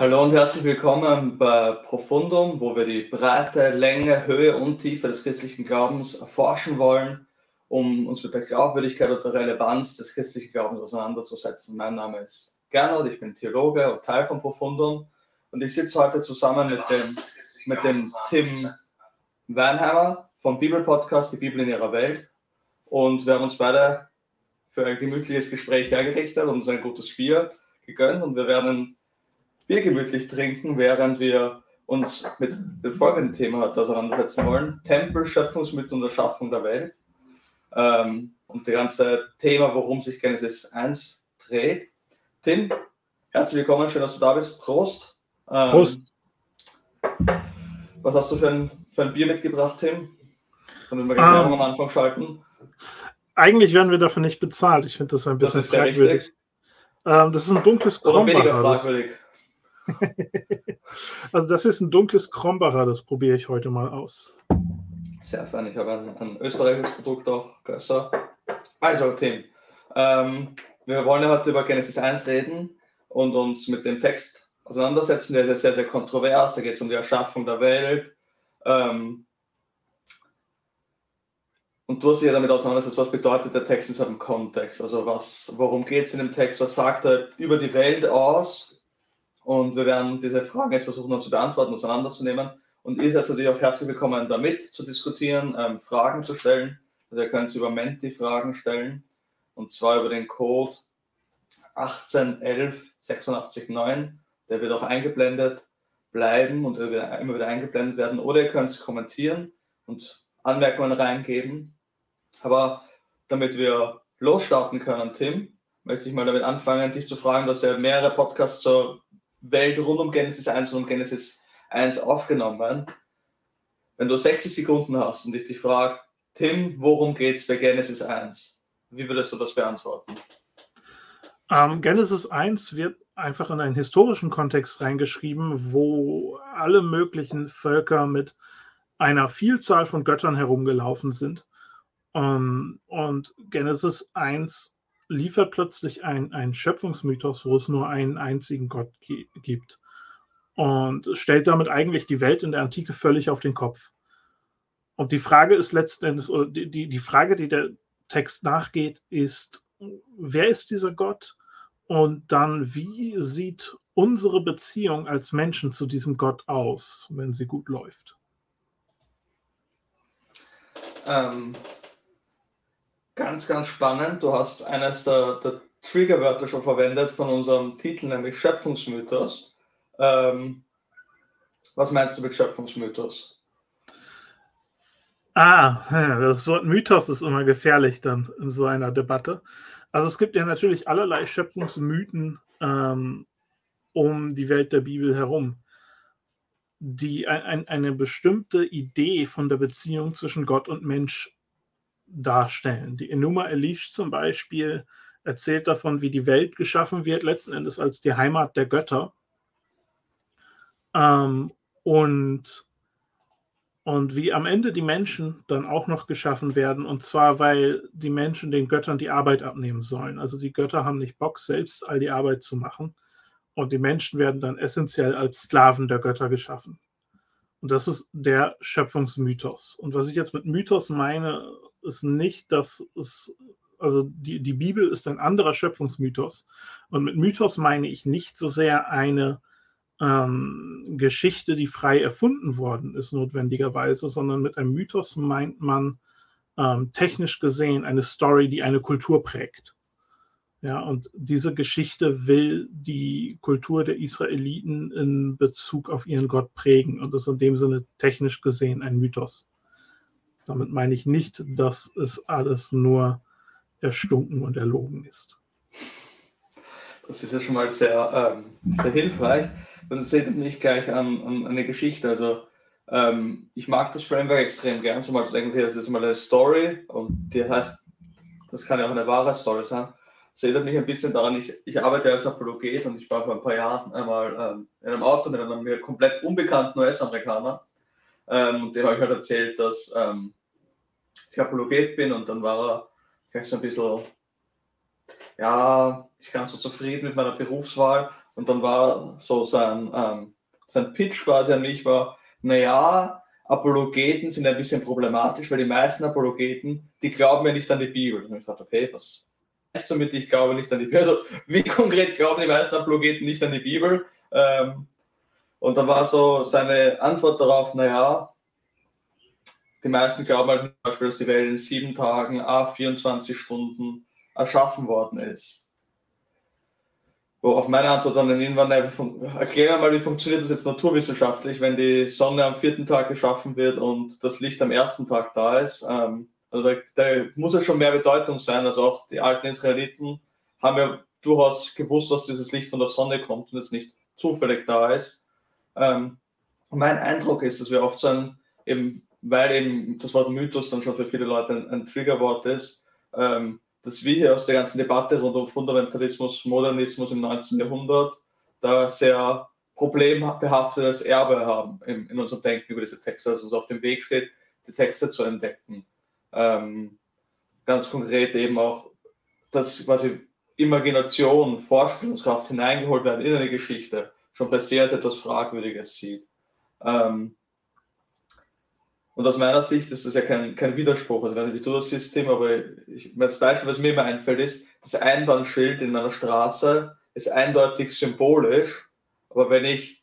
Hallo und herzlich willkommen bei Profundum, wo wir die Breite, Länge, Höhe und Tiefe des christlichen Glaubens erforschen wollen, um uns mit der Glaubwürdigkeit und der Relevanz des christlichen Glaubens auseinanderzusetzen. Mein Name ist Gernot, ich bin Theologe und Teil von Profundum und ich sitze heute zusammen mit dem, mit dem Tim Weinheimer vom Bibelpodcast Die Bibel in ihrer Welt und wir haben uns beide für ein gemütliches Gespräch hergerichtet und uns ein gutes Bier gegönnt und wir werden Bier gemütlich trinken, während wir uns mit dem folgenden Thema heute auseinandersetzen wollen. Tempel, Schöpfungsmittel und Erschaffung der Welt. Ähm, und das ganze Thema, worum sich Genesis 1 dreht. Tim, herzlich willkommen, schön, dass du da bist. Prost. Ähm, Prost. Was hast du für ein, für ein Bier mitgebracht, Tim? Damit wir gleich um, am Anfang schalten. Eigentlich werden wir dafür nicht bezahlt. Ich finde das ein bisschen das fragwürdig. Ähm, das ist ein dunkles Krombacher. Oder weniger fragwürdig. also das ist ein dunkles Krombacher, das probiere ich heute mal aus. Sehr fein, ich habe ein, ein österreichisches Produkt auch besser. Also Tim, ähm, wir wollen ja heute über Genesis 1 reden und uns mit dem Text auseinandersetzen. Der ist sehr, sehr kontrovers, da geht es um die Erschaffung der Welt. Ähm, und du hast dich ja damit auseinandergesetzt, was bedeutet der Text in seinem Kontext? Also was, worum geht es in dem Text? Was sagt er über die Welt aus? Und wir werden diese Fragen jetzt versuchen zu beantworten, auseinanderzunehmen. Und ihr seid natürlich auch herzlich willkommen, damit zu diskutieren, ähm, Fragen zu stellen. Also ihr könnt über Menti Fragen stellen. Und zwar über den Code 1811 86189. Der wird auch eingeblendet bleiben und immer wieder eingeblendet werden. Oder ihr könnt es kommentieren und Anmerkungen reingeben. Aber damit wir losstarten können, Tim, möchte ich mal damit anfangen, dich zu fragen, dass ja mehrere Podcasts zur Welt rund um Genesis 1 und um Genesis 1 aufgenommen. Wenn du 60 Sekunden hast und ich dich frage, Tim, worum geht es bei Genesis 1? Wie würdest du das beantworten? Ähm, Genesis 1 wird einfach in einen historischen Kontext reingeschrieben, wo alle möglichen Völker mit einer Vielzahl von Göttern herumgelaufen sind. Ähm, und Genesis 1 liefert plötzlich ein, ein Schöpfungsmythos, wo es nur einen einzigen Gott gibt. Und stellt damit eigentlich die Welt in der Antike völlig auf den Kopf. Und die Frage ist letzten Endes, die, die, die Frage, die der Text nachgeht, ist, wer ist dieser Gott? Und dann, wie sieht unsere Beziehung als Menschen zu diesem Gott aus, wenn sie gut läuft? Ähm, Ganz, ganz spannend. Du hast eines der, der Triggerwörter schon verwendet von unserem Titel, nämlich Schöpfungsmythos. Ähm, was meinst du mit Schöpfungsmythos? Ah, das Wort Mythos ist immer gefährlich dann in so einer Debatte. Also es gibt ja natürlich allerlei Schöpfungsmythen ähm, um die Welt der Bibel herum, die ein, ein, eine bestimmte Idee von der Beziehung zwischen Gott und Mensch darstellen. Die Enuma Elish zum Beispiel erzählt davon, wie die Welt geschaffen wird, letzten Endes als die Heimat der Götter. Ähm, und, und wie am Ende die Menschen dann auch noch geschaffen werden, und zwar, weil die Menschen den Göttern die Arbeit abnehmen sollen. Also die Götter haben nicht Bock, selbst all die Arbeit zu machen. Und die Menschen werden dann essentiell als Sklaven der Götter geschaffen. Und das ist der Schöpfungsmythos. Und was ich jetzt mit Mythos meine, ist nicht, dass es, also die, die Bibel ist ein anderer Schöpfungsmythos. Und mit Mythos meine ich nicht so sehr eine ähm, Geschichte, die frei erfunden worden ist, notwendigerweise, sondern mit einem Mythos meint man ähm, technisch gesehen eine Story, die eine Kultur prägt. Ja, und diese Geschichte will die Kultur der Israeliten in Bezug auf ihren Gott prägen und ist in dem Sinne technisch gesehen ein Mythos. Damit meine ich nicht, dass es alles nur erstunken und erlogen ist. Das ist ja schon mal sehr, ähm, sehr hilfreich. Und das erinnert mich gleich an, an eine Geschichte. Also ähm, ich mag das Framework extrem gern, so mal zu denken, okay, das ist mal eine Story und die heißt, das kann ja auch eine wahre Story sein. Das erinnert mich ein bisschen daran, ich, ich arbeite als Apologet und ich war vor ein paar Jahren einmal ähm, in einem Auto mit einem mir komplett unbekannten US-Amerikaner. Ähm, und dem habe ich halt erzählt, dass ähm, ich Apologet bin und dann war er gleich so ein bisschen, ja, ich ganz so zufrieden mit meiner Berufswahl Und dann war so sein, ähm, sein Pitch quasi an mich war, naja, Apologeten sind ein bisschen problematisch, weil die meisten Apologeten, die glauben ja nicht an die Bibel. Und ich dachte, okay, was heißt damit, ich glaube nicht an die Bibel? Also, wie konkret glauben die meisten Apologeten nicht an die Bibel? Ähm, und dann war so seine Antwort darauf, naja, die meisten glauben halt zum Beispiel, dass die Welt in sieben Tagen, a 24 Stunden erschaffen worden ist. Worauf meine Antwort dann irgendwann, erklären mal, wie funktioniert das jetzt naturwissenschaftlich, wenn die Sonne am vierten Tag geschaffen wird und das Licht am ersten Tag da ist. Ähm, also da, da muss ja schon mehr Bedeutung sein. Also auch die alten Israeliten haben ja durchaus gewusst, dass dieses Licht von der Sonne kommt und es nicht zufällig da ist. Ähm, mein Eindruck ist, dass wir oft so ein, eben, weil eben das Wort Mythos dann schon für viele Leute ein, ein Triggerwort ist, ähm, dass wir hier aus der ganzen Debatte rund um Fundamentalismus, Modernismus im 19. Jahrhundert da sehr problembehaftetes Erbe haben in, in unserem Denken über diese Texte, also uns auf dem Weg steht, die Texte zu entdecken. Ähm, ganz konkret eben auch, dass quasi Imagination, Vorstellungskraft hineingeholt werden in eine Geschichte, schon per se als etwas Fragwürdiges sieht. Ähm, und aus meiner Sicht ist das ja kein, kein Widerspruch. Also, ich weiß nicht, wie du das siehst, Tim, aber ich, das Beispiel, was mir immer einfällt, ist, das Einbahnschild in meiner Straße ist eindeutig symbolisch, aber wenn ich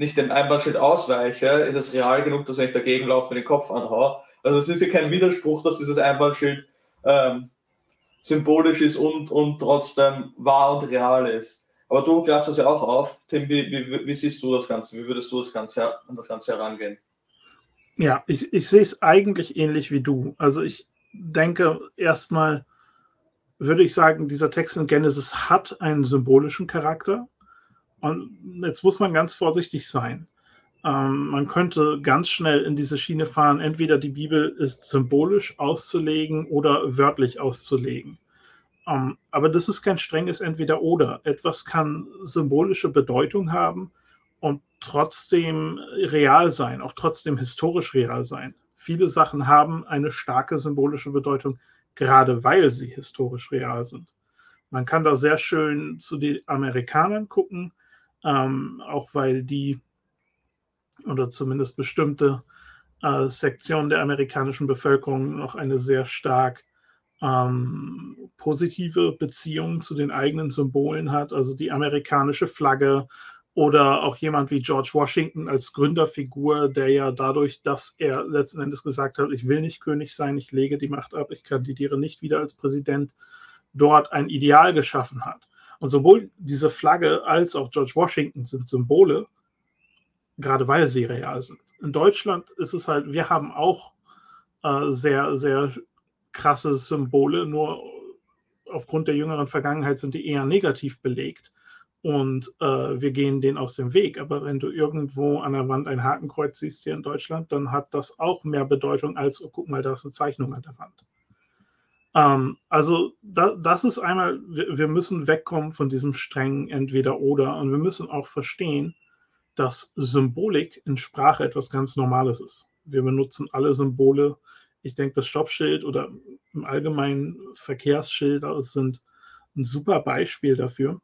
nicht dem Einbahnschild ausweiche, ist es real genug, dass wenn ich dagegen laufe, mir den Kopf anhaue. Also es ist ja kein Widerspruch, dass dieses Einbahnschild ähm, symbolisch ist und, und trotzdem wahr und real ist. Aber du greifst das ja auch auf. Tim, wie, wie, wie siehst du das Ganze? Wie würdest du das Ganze, an das Ganze herangehen? Ja, ich, ich sehe es eigentlich ähnlich wie du. Also ich denke erstmal, würde ich sagen, dieser Text in Genesis hat einen symbolischen Charakter. Und jetzt muss man ganz vorsichtig sein. Ähm, man könnte ganz schnell in diese Schiene fahren, entweder die Bibel ist symbolisch auszulegen oder wörtlich auszulegen. Ähm, aber das ist kein strenges Entweder-Oder. Etwas kann symbolische Bedeutung haben und trotzdem real sein, auch trotzdem historisch real sein. Viele Sachen haben eine starke symbolische Bedeutung, gerade weil sie historisch real sind. Man kann da sehr schön zu den Amerikanern gucken, ähm, auch weil die oder zumindest bestimmte äh, Sektionen der amerikanischen Bevölkerung noch eine sehr stark ähm, positive Beziehung zu den eigenen Symbolen hat. Also die amerikanische Flagge oder auch jemand wie George Washington als Gründerfigur, der ja dadurch, dass er letzten Endes gesagt hat, ich will nicht König sein, ich lege die Macht ab, ich kandidiere nicht wieder als Präsident, dort ein Ideal geschaffen hat. Und sowohl diese Flagge als auch George Washington sind Symbole, gerade weil sie real sind. In Deutschland ist es halt, wir haben auch äh, sehr, sehr krasse Symbole, nur aufgrund der jüngeren Vergangenheit sind die eher negativ belegt und äh, wir gehen denen aus dem Weg. Aber wenn du irgendwo an der Wand ein Hakenkreuz siehst hier in Deutschland, dann hat das auch mehr Bedeutung als, oh, guck mal, da ist eine Zeichnung an der Wand. Ähm, also da, das ist einmal, wir, wir, müssen wegkommen von diesem strengen Entweder-Oder und wir müssen auch verstehen, dass Symbolik in Sprache etwas ganz Normales ist. Wir benutzen alle Symbole. Ich denke, das Stoppschild oder im Allgemeinen Verkehrsschilder sind ein super Beispiel dafür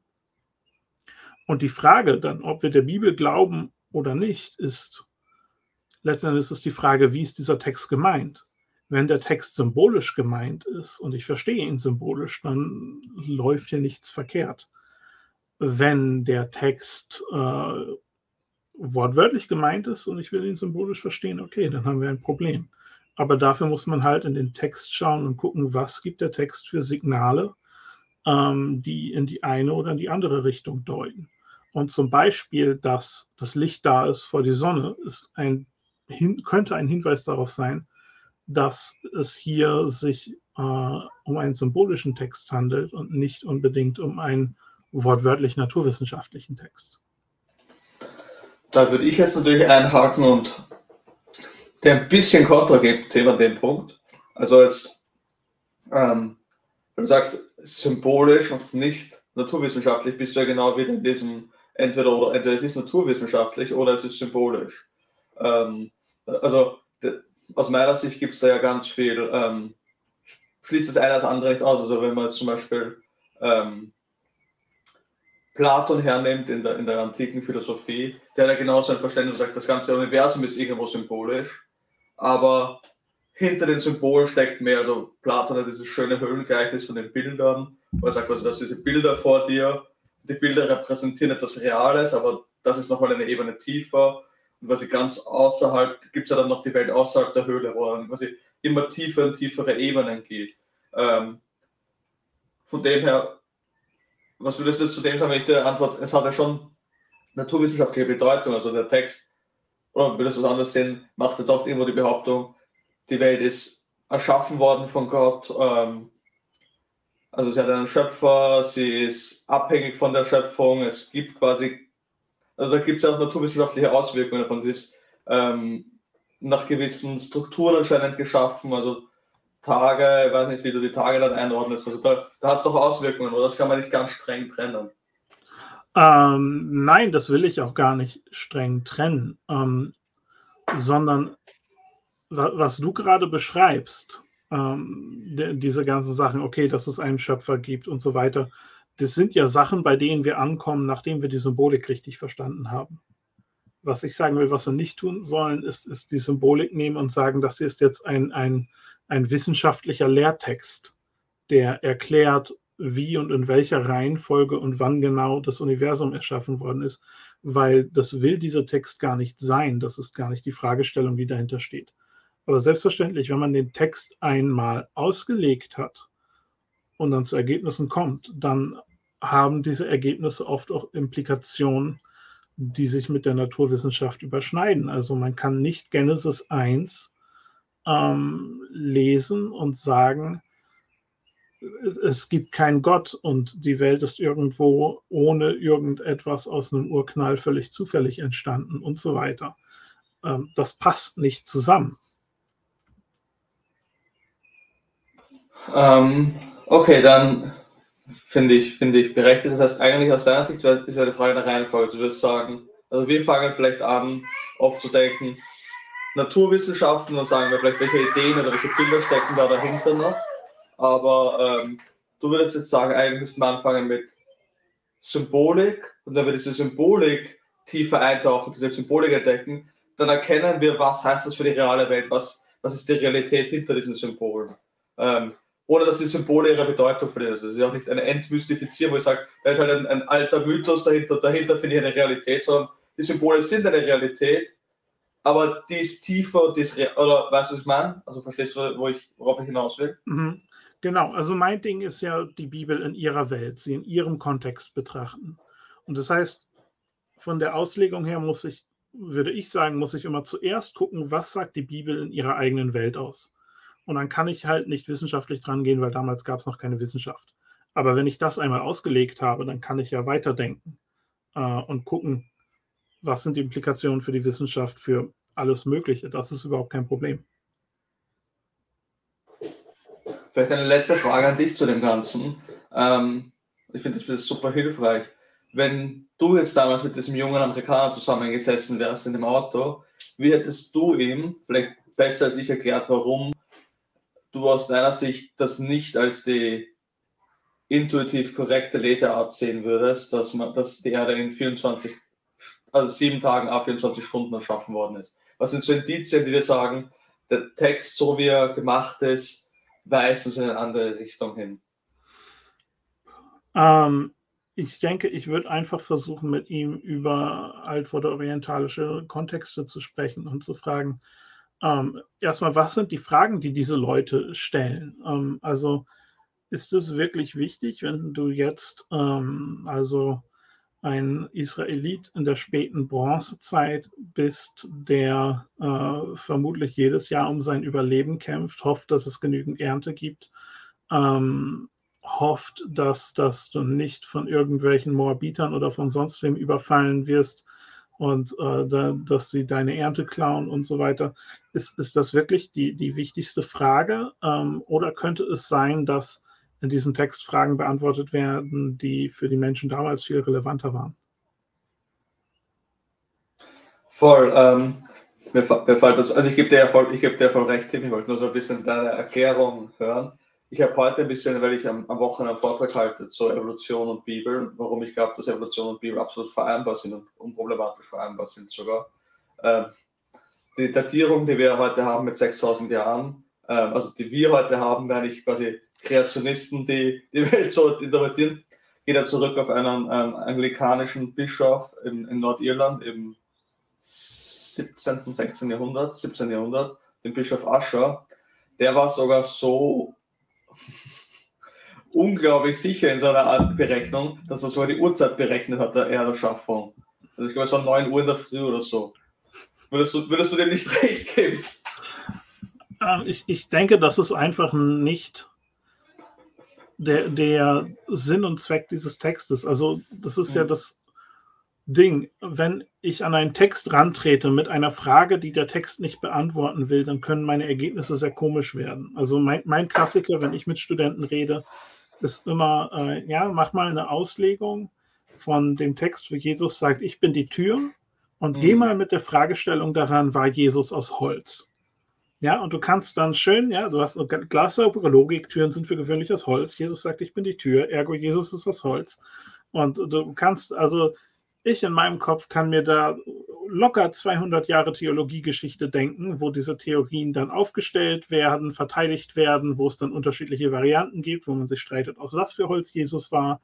und die Frage dann, ob wir der Bibel glauben oder nicht, ist letztendlich ist es die Frage, wie ist dieser Text gemeint? Wenn der Text symbolisch gemeint ist und ich verstehe ihn symbolisch, dann läuft hier nichts verkehrt. Wenn der Text äh, wortwörtlich gemeint ist und ich will ihn symbolisch verstehen, okay, dann haben wir ein Problem. Aber dafür muss man halt in den Text schauen und gucken, was gibt der Text für Signale, ähm, die in die eine oder in die andere Richtung deuten. Und zum Beispiel, dass das Licht da ist vor die Sonne, ist ein, könnte ein Hinweis darauf sein, dass es hier sich äh, um einen symbolischen Text handelt und nicht unbedingt um einen wortwörtlich naturwissenschaftlichen Text. Da würde ich jetzt natürlich einhaken und der ein bisschen Kontra geben, Thema dem Punkt. Also jetzt, ähm, wenn du sagst, symbolisch und nicht naturwissenschaftlich, bist du ja genau wieder in diesem entweder oder entweder es ist naturwissenschaftlich oder es ist symbolisch. Ähm, also aus meiner Sicht gibt es da ja ganz viel, ähm, schließt das eine das andere nicht aus. Also wenn man jetzt zum Beispiel ähm, Platon hernimmt in der, in der antiken Philosophie, der hat ja genauso ein Verständnis sagt, das ganze Universum ist irgendwo symbolisch, aber hinter den Symbolen steckt mehr. Also Platon hat dieses schöne Höhlengleichnis von den Bildern, wo er sagt, also, dass diese Bilder vor dir, die Bilder repräsentieren etwas Reales, aber das ist nochmal eine Ebene tiefer. Und quasi ganz außerhalb gibt es ja dann noch die Welt außerhalb der Höhle, wo dann quasi immer tiefer und tiefere Ebenen geht. Ähm, von dem her, was würdest du zu dem sagen, wenn ich dir antworte, es hat ja schon naturwissenschaftliche Bedeutung, also der Text, oder würdest du es anders sehen, macht er doch irgendwo die Behauptung, die Welt ist erschaffen worden von Gott. Ähm, also sie hat einen Schöpfer, sie ist abhängig von der Schöpfung, es gibt quasi, also da gibt es auch naturwissenschaftliche Auswirkungen davon, sie ist ähm, nach gewissen Strukturen anscheinend geschaffen, also Tage, ich weiß nicht, wie du die Tage dann einordnest, also da, da hat es doch Auswirkungen, oder? Das kann man nicht ganz streng trennen. Ähm, nein, das will ich auch gar nicht streng trennen, ähm, sondern was du gerade beschreibst, ähm, diese ganzen Sachen, okay, dass es einen Schöpfer gibt und so weiter, das sind ja Sachen, bei denen wir ankommen, nachdem wir die Symbolik richtig verstanden haben. Was ich sagen will, was wir nicht tun sollen, ist, ist die Symbolik nehmen und sagen, das ist jetzt ein, ein, ein wissenschaftlicher Lehrtext, der erklärt, wie und in welcher Reihenfolge und wann genau das Universum erschaffen worden ist, weil das will dieser Text gar nicht sein. Das ist gar nicht die Fragestellung, die dahinter steht. Aber selbstverständlich, wenn man den Text einmal ausgelegt hat und dann zu Ergebnissen kommt, dann haben diese Ergebnisse oft auch Implikationen, die sich mit der Naturwissenschaft überschneiden. Also man kann nicht Genesis 1 ähm, lesen und sagen, es, gibt keinen Gott und die Welt ist irgendwo ohne irgendetwas aus einem Urknall völlig zufällig entstanden und so weiter. Ähm, das passt nicht zusammen. Ähm, okay, dann finde ich, finde ich berechtigt. Das heißt, eigentlich aus deiner Sicht ist ja die Frage der Reihenfolge. Du würdest sagen, also wir fangen vielleicht an, oft zu denken, Naturwissenschaften und sagen wir vielleicht, welche Ideen oder welche Bilder stecken da dahinter noch. Aber ähm, du würdest jetzt sagen, eigentlich müssten wir anfangen mit Symbolik und wenn wir diese Symbolik tiefer eintauchen, diese Symbolik entdecken, dann erkennen wir, was heißt das für die reale Welt, was, was ist die Realität hinter diesen Symbolen. Ähm, ohne dass die Symbole ihre Bedeutung verlieren. Also es ist auch nicht eine Entmystifizierung, wo ich sage, da ist halt ein, ein alter Mythos dahinter, dahinter finde ich eine Realität, sondern die Symbole sind eine Realität, aber die ist tiefer und die ist, oder was ich meine? Also verstehst du, wo ich, worauf ich hinaus will? Mhm. Genau, also mein Ding ist ja die Bibel in ihrer Welt, sie in ihrem Kontext betrachten. Und das heißt, von der Auslegung her muss ich, würde ich sagen, muss ich immer zuerst gucken, was sagt die Bibel in ihrer eigenen Welt aus. Und dann kann ich halt nicht wissenschaftlich dran gehen, weil damals gab es noch keine Wissenschaft. Aber wenn ich das einmal ausgelegt habe, dann kann ich ja weiterdenken äh, und gucken, was sind die Implikationen für die Wissenschaft, für alles Mögliche. Das ist überhaupt kein Problem. Vielleicht eine letzte Frage an dich zu dem Ganzen. Ähm, ich finde das super hilfreich. Wenn du jetzt damals mit diesem jungen Amerikaner zusammengesessen wärst in dem Auto, wie hättest du ihm, vielleicht besser als ich erklärt, warum du aus deiner Sicht das nicht als die intuitiv korrekte Leseart sehen würdest, dass man, dass die Erde in 24, also sieben Tagen auf 24 Stunden erschaffen worden ist. Was sind so Indizien, die dir sagen, der Text, so wie er gemacht ist, weist uns in eine andere Richtung hin? Ähm, ich denke, ich würde einfach versuchen, mit ihm über alt- oder orientalische Kontexte zu sprechen und zu fragen, ähm, erstmal, was sind die Fragen, die diese Leute stellen? Ähm, also ist es wirklich wichtig, wenn du jetzt ähm, also ein Israelit in der späten Bronzezeit bist, der äh, vermutlich jedes Jahr um sein Überleben kämpft, hofft, dass es genügend Ernte gibt, ähm, hofft, dass, dass du nicht von irgendwelchen Moabitern oder von sonst wem überfallen wirst, und äh, da, dass sie deine Ernte klauen und so weiter. Ist, ist das wirklich die, die wichtigste Frage? Ähm, oder könnte es sein, dass in diesem Text Fragen beantwortet werden, die für die Menschen damals viel relevanter waren? Voll. Ähm, mir, mir fällt das, also ich gebe dir gebe dir voll recht, Tim. Ich wollte nur so ein bisschen deine Erklärung hören. Ich habe heute ein bisschen, weil ich am, am Wochenende einen Vortrag halte zur Evolution und Bibel, warum ich glaube, dass Evolution und Bibel absolut vereinbar sind und unproblematisch vereinbar sind sogar. Ähm, die Datierung, die wir heute haben mit 6000 Jahren, ähm, also die wir heute haben, wenn ich quasi Kreationisten, die die Welt so interpretieren, geht er zurück auf einen ähm, anglikanischen Bischof in, in Nordirland im 17., 16. Jahrhundert, 17. Jahrhundert, den Bischof Ascher. Der war sogar so unglaublich sicher in seiner Berechnung, dass er sogar die Uhrzeit berechnet hat, der Erderschaffung. Also ich glaube, es war 9 Uhr in der Früh oder so. Würdest du, würdest du dem nicht recht geben? Ähm, ich, ich denke, das ist einfach nicht der, der Sinn und Zweck dieses Textes. Also, das ist mhm. ja das Ding. Wenn ich an einen Text rantrete mit einer Frage, die der Text nicht beantworten will, dann können meine Ergebnisse sehr komisch werden. Also, mein, mein Klassiker, wenn ich mit Studenten rede, ist immer, äh, ja, mach mal eine Auslegung von dem Text, wo Jesus sagt, ich bin die Tür und mhm. geh mal mit der Fragestellung daran, war Jesus aus Holz? Ja, und du kannst dann schön, ja, du hast eine glassaubere Logik, Türen sind für gewöhnlich aus Holz. Jesus sagt, ich bin die Tür, ergo Jesus ist aus Holz. Und du kannst, also ich in meinem Kopf kann mir da locker 200 Jahre Theologiegeschichte denken, wo diese Theorien dann aufgestellt werden, verteidigt werden, wo es dann unterschiedliche Varianten gibt, wo man sich streitet, aus was für Holz Jesus war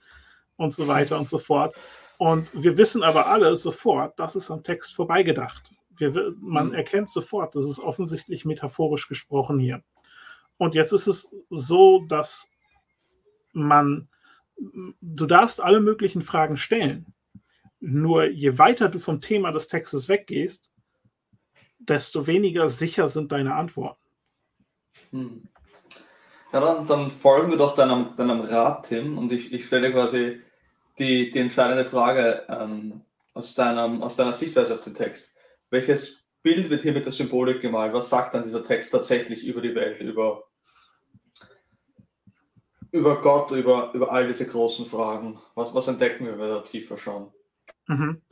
und so weiter und so fort. Und wir wissen aber alle sofort, das ist am Text vorbeigedacht. Wir, man mhm. erkennt sofort, das ist offensichtlich metaphorisch gesprochen hier. Und jetzt ist es so, dass man, du darfst alle möglichen Fragen stellen. Nur je weiter du vom Thema des Textes weggehst, desto weniger sicher sind deine Antworten. Hm. Ja, dann, dann, folgen wir doch deinem, deinem Rat, Tim, und ich, ich stelle quasi die, die entscheidende Frage ähm, aus, deinem, aus deiner Sichtweise auf den Text welches Bild wird hier mit der Symbolik gemalt? Was sagt dann dieser Text tatsächlich über die Welt, über, über Gott, über, über all diese großen Fragen? Was, was entdecken wir, wenn wir da tiefer schauen? Mhm.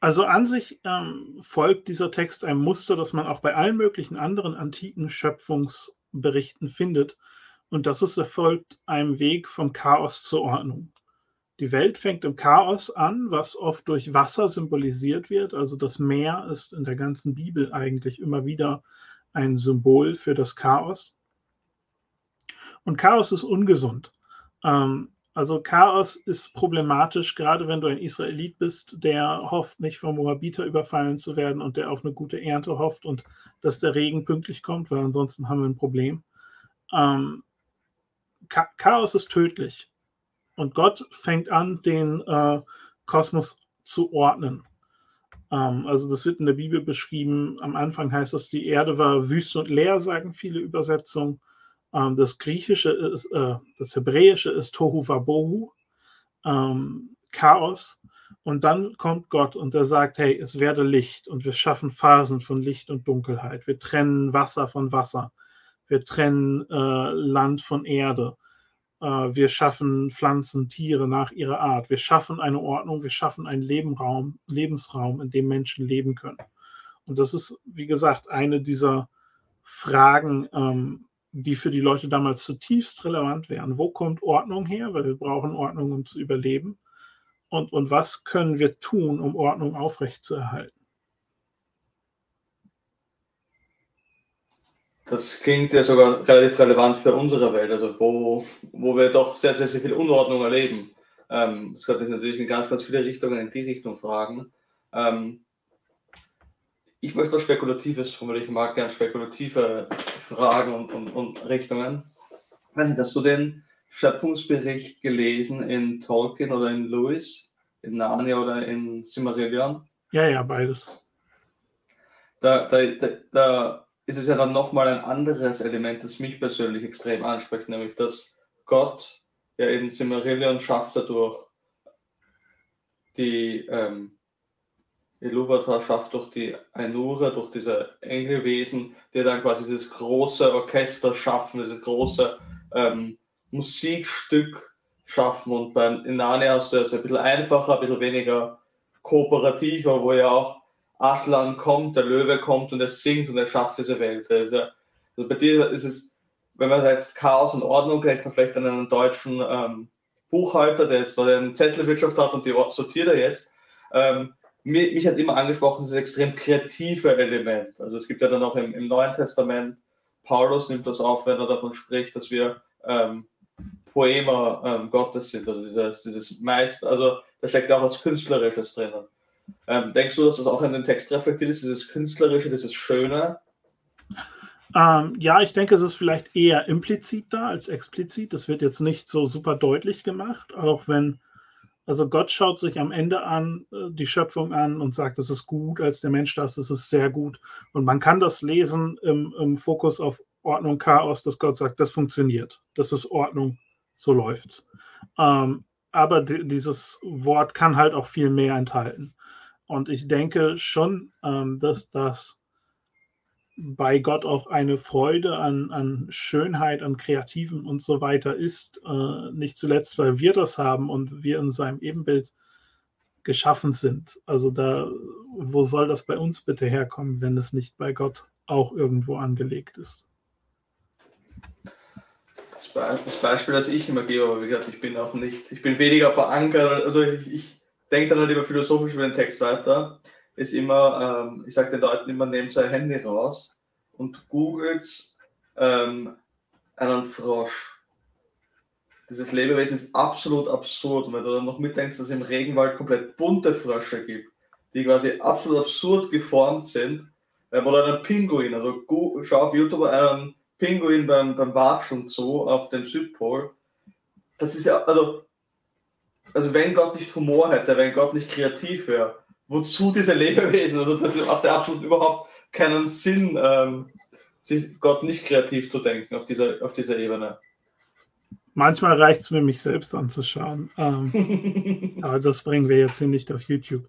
Also an sich ähm, folgt dieser Text einem Muster, das man auch bei allen möglichen anderen antiken Schöpfungsberichten findet. Und das ist erfolgt einem Weg vom Chaos zur Ordnung. Die Welt fängt im Chaos an, was oft durch Wasser symbolisiert wird. Also das Meer ist in der ganzen Bibel eigentlich immer wieder ein Symbol für das Chaos. Und Chaos ist ungesund. Ähm, also Chaos ist problematisch, gerade wenn du ein Israelit bist, der hofft, nicht vom Moabiter überfallen zu werden und der auf eine gute Ernte hofft und dass der Regen pünktlich kommt, weil ansonsten haben wir ein Problem. Ähm, Chaos ist tödlich. Und Gott fängt an, den äh, Kosmos zu ordnen. Ähm, also das wird in der Bibel beschrieben. Am Anfang heißt es, die Erde war wüst und leer, sagen viele Übersetzungen. Ähm, das Griechische ist, äh, das Hebräische ist Tohu Vabohu, ähm, Chaos. Und dann kommt Gott und er sagt, hey, es werde Licht und wir schaffen Phasen von Licht und Dunkelheit. Wir trennen Wasser von Wasser. Wir trennen äh, Land von Erde. Äh, wir schaffen Pflanzen, Tiere nach ihrer Art. Wir schaffen eine Ordnung, wir schaffen einen Lebenraum, Lebensraum, in dem Menschen leben können. Und das ist, wie gesagt, eine dieser Fragen, ähm, die für die Leute damals zutiefst relevant wären. Wo kommt Ordnung her? Weil wir brauchen Ordnung, um zu überleben. Und, und was können wir tun, um Ordnung aufrechtzuerhalten? Das klingt ja sogar relativ relevant für unsere Welt, also wo, wo wir doch sehr, sehr, sehr viel Unordnung erleben. Ähm, das könnte ich natürlich in ganz, ganz viele Richtungen in die Richtung fragen. Ähm, ich möchte was Spekulatives tun, weil ich mag gerne spekulative Fragen und, und, und Richtungen. Hast du den Schöpfungsbericht gelesen in Tolkien oder in Lewis, in Narnia oder in Silmarillion? Ja, ja, beides. Da, da, da, da ist es ja dann nochmal ein anderes Element, das mich persönlich extrem anspricht, nämlich dass Gott ja eben Silmarillion schafft dadurch, die ähm, Iluvatar schafft durch die Ainura, durch diese Engelwesen, die dann quasi dieses große Orchester schaffen, dieses große ähm, Musikstück schaffen. Und beim in Narnia hast du es ein bisschen einfacher, ein bisschen weniger kooperativer, wo ja auch Aslan kommt, der Löwe kommt und er singt und er schafft diese Welt. Also, also bei dir ist es, wenn man jetzt Chaos und Ordnung kennt, man vielleicht an einen deutschen ähm, Buchhalter, der jetzt eine Zettelwirtschaft hat und die sortiert er jetzt. Ähm, mich, hat immer angesprochen, das extrem kreative Element. Also es gibt ja dann auch im, im Neuen Testament, Paulus nimmt das auf, wenn er davon spricht, dass wir ähm, Poema ähm, Gottes sind, also dieses, dieses Meister, also da steckt auch was Künstlerisches drinnen. Ähm, denkst du, dass das auch in dem Text reflektiert ist, dieses Künstlerische, dieses Schöne? Ähm, ja, ich denke, es ist vielleicht eher implizit da als explizit. Das wird jetzt nicht so super deutlich gemacht, auch wenn, also Gott schaut sich am Ende an, äh, die Schöpfung an und sagt, es ist gut, als der Mensch das, es ist sehr gut. Und man kann das lesen im, im Fokus auf Ordnung, Chaos, dass Gott sagt, das funktioniert, das ist Ordnung, so läuft's. Ähm, aber dieses Wort kann halt auch viel mehr enthalten. Und ich denke schon, ähm, dass das bei Gott auch eine Freude an, an Schönheit, an Kreativen und so weiter ist. Äh, nicht zuletzt, weil wir das haben und wir in seinem Ebenbild geschaffen sind. Also da, wo soll das bei uns bitte herkommen, wenn es nicht bei Gott auch irgendwo angelegt ist? Das, Be das Beispiel, das ich immer gebe, aber wie gesagt, ich bin auch nicht, ich bin weniger verankert, also ich, ich denke dann halt immer philosophisch über den Text weiter ist immer, ähm, ich sage den Leuten immer, nehmt euer Handy raus und googelt ähm, einen Frosch. Dieses Lebewesen ist absolut absurd. Wenn du dann noch mitdenkst, dass es im Regenwald komplett bunte Frösche gibt, die quasi absolut absurd geformt sind, äh, oder einen Pinguin, also schau auf YouTube einen Pinguin beim, beim Watschen Zoo auf dem Südpol. Das ist ja, also, also wenn Gott nicht Humor hätte, wenn Gott nicht kreativ wäre, wozu diese Lebewesen? Also das macht ja absolut überhaupt keinen Sinn, ähm, sich Gott nicht kreativ zu denken auf dieser, auf dieser Ebene. Manchmal reicht es mir, mich selbst anzuschauen. Ähm, aber das bringen wir jetzt hier nicht auf YouTube.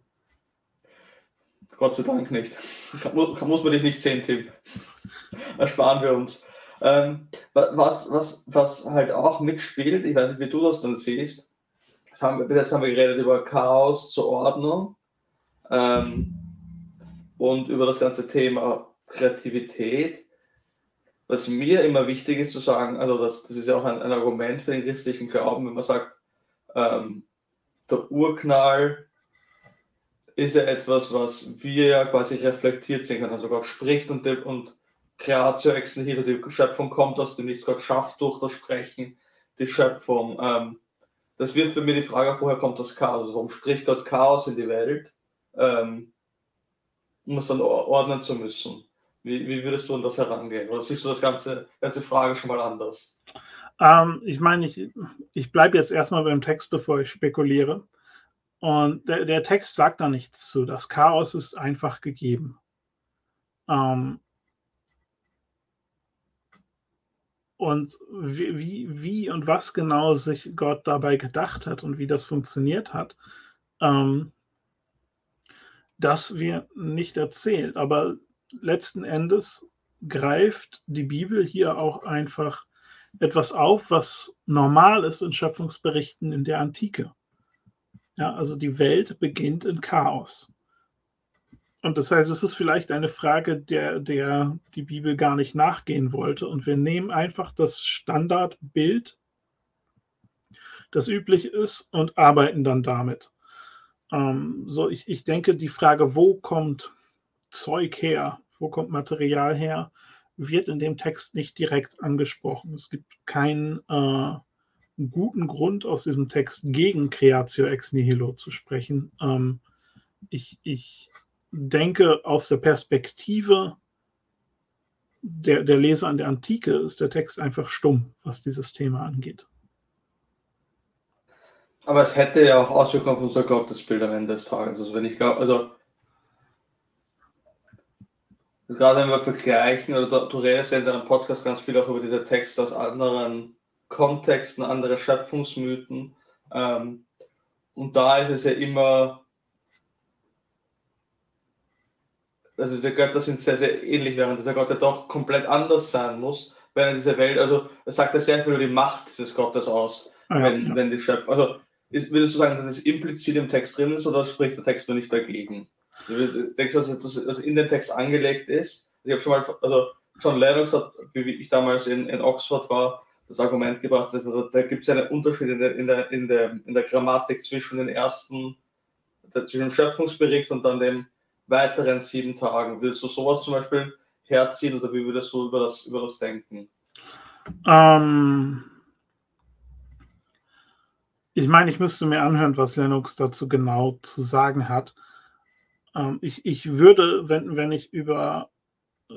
Gott sei Dank nicht. Muss man dich nicht sehen, Tim. Ersparen wir uns. Ähm, was, was, was halt auch mitspielt, ich weiß nicht, wie du das dann siehst, das haben wir, jetzt haben wir geredet über Chaos zur Ordnung. Ähm, und über das ganze Thema Kreativität. Was mir immer wichtig ist zu sagen, also das, das ist ja auch ein, ein Argument für den christlichen Glauben, wenn man sagt, ähm, der Urknall ist ja etwas, was wir ja quasi reflektiert sehen können. Also Gott spricht und, und Creatio ex nihilo, die Schöpfung kommt aus dem Nichts, Gott schafft durch das Sprechen die Schöpfung. Ähm, das wirft für mich die Frage, woher kommt das Chaos? Also warum spricht Gott Chaos in die Welt? Ähm, um es dann ordnen zu müssen. Wie, wie würdest du an das herangehen? Oder siehst du das ganze, ganze Frage schon mal anders? Ähm, ich meine, ich, ich bleibe jetzt erstmal beim Text, bevor ich spekuliere. Und der, der, Text sagt da nichts zu. Das Chaos ist einfach gegeben. Ähm, und wie, wie, wie, und was genau sich Gott dabei gedacht hat und wie das funktioniert hat, ähm, das wir nicht erzählt. Aber letzten Endes greift die Bibel hier auch einfach etwas auf, was normal ist in Schöpfungsberichten in der Antike. Ja, also die Welt beginnt in Chaos. Und das heißt, es ist vielleicht eine Frage, der, der die Bibel gar nicht nachgehen wollte. Und wir nehmen einfach das Standardbild, das üblich ist, und arbeiten dann damit. Ähm, so, ich, ich denke, die Frage, wo kommt Zeug her, wo kommt Material her, wird in dem Text nicht direkt angesprochen. Es gibt keinen äh, guten Grund aus diesem Text gegen Creatio ex nihilo zu sprechen. Ähm, ich, ich denke, aus der Perspektive der, der Leser an der Antike ist der Text einfach stumm, was dieses Thema angeht. Aber es hätte ja auch Auswirkungen auf unser Gottesbild am Ende des Tages. Also wenn ich glaube, also gerade wenn wir vergleichen, oder du, redest ja in deinem Podcast ganz viel auch über diese Texte aus anderen Kontexten, andere Schöpfungsmythen. Ähm, und da ist es ja immer, also diese Götter sind sehr, sehr ähnlich, während dieser Gott ja doch komplett anders sein muss, wenn er diese Welt, also es sagt ja sehr viel über die Macht dieses Gottes aus, ah, wenn, ja. wenn die Schöpfung, also ist, würdest du sagen, dass es implizit im Text drin ist oder spricht der Text nur nicht dagegen? Du denkst, dass es in den Text angelegt ist? Ich habe schon mal, also John Lennox hat, wie ich damals in, in Oxford war, das Argument gebracht, also da gibt es einen Unterschied in der, in, der, in, der, in der Grammatik zwischen den ersten, zwischen dem Schöpfungsbericht und dann dem weiteren sieben Tagen. Willst du sowas zum Beispiel herziehen oder wie würdest du über das, über das denken? Ähm, ich meine, ich müsste mir anhören, was Lennox dazu genau zu sagen hat. Ähm, ich, ich würde, wenn, wenn ich über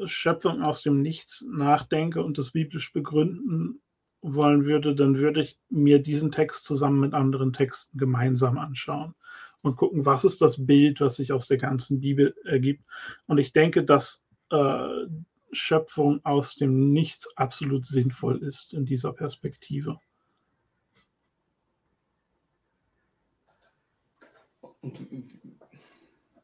Schöpfung aus dem Nichts nachdenke und das biblisch begründen wollen würde, dann würde ich mir diesen Text zusammen mit anderen Texten gemeinsam anschauen und gucken, was ist das Bild, was sich aus der ganzen Bibel ergibt. Und ich denke, dass äh, Schöpfung aus dem Nichts absolut sinnvoll ist in dieser Perspektive. Und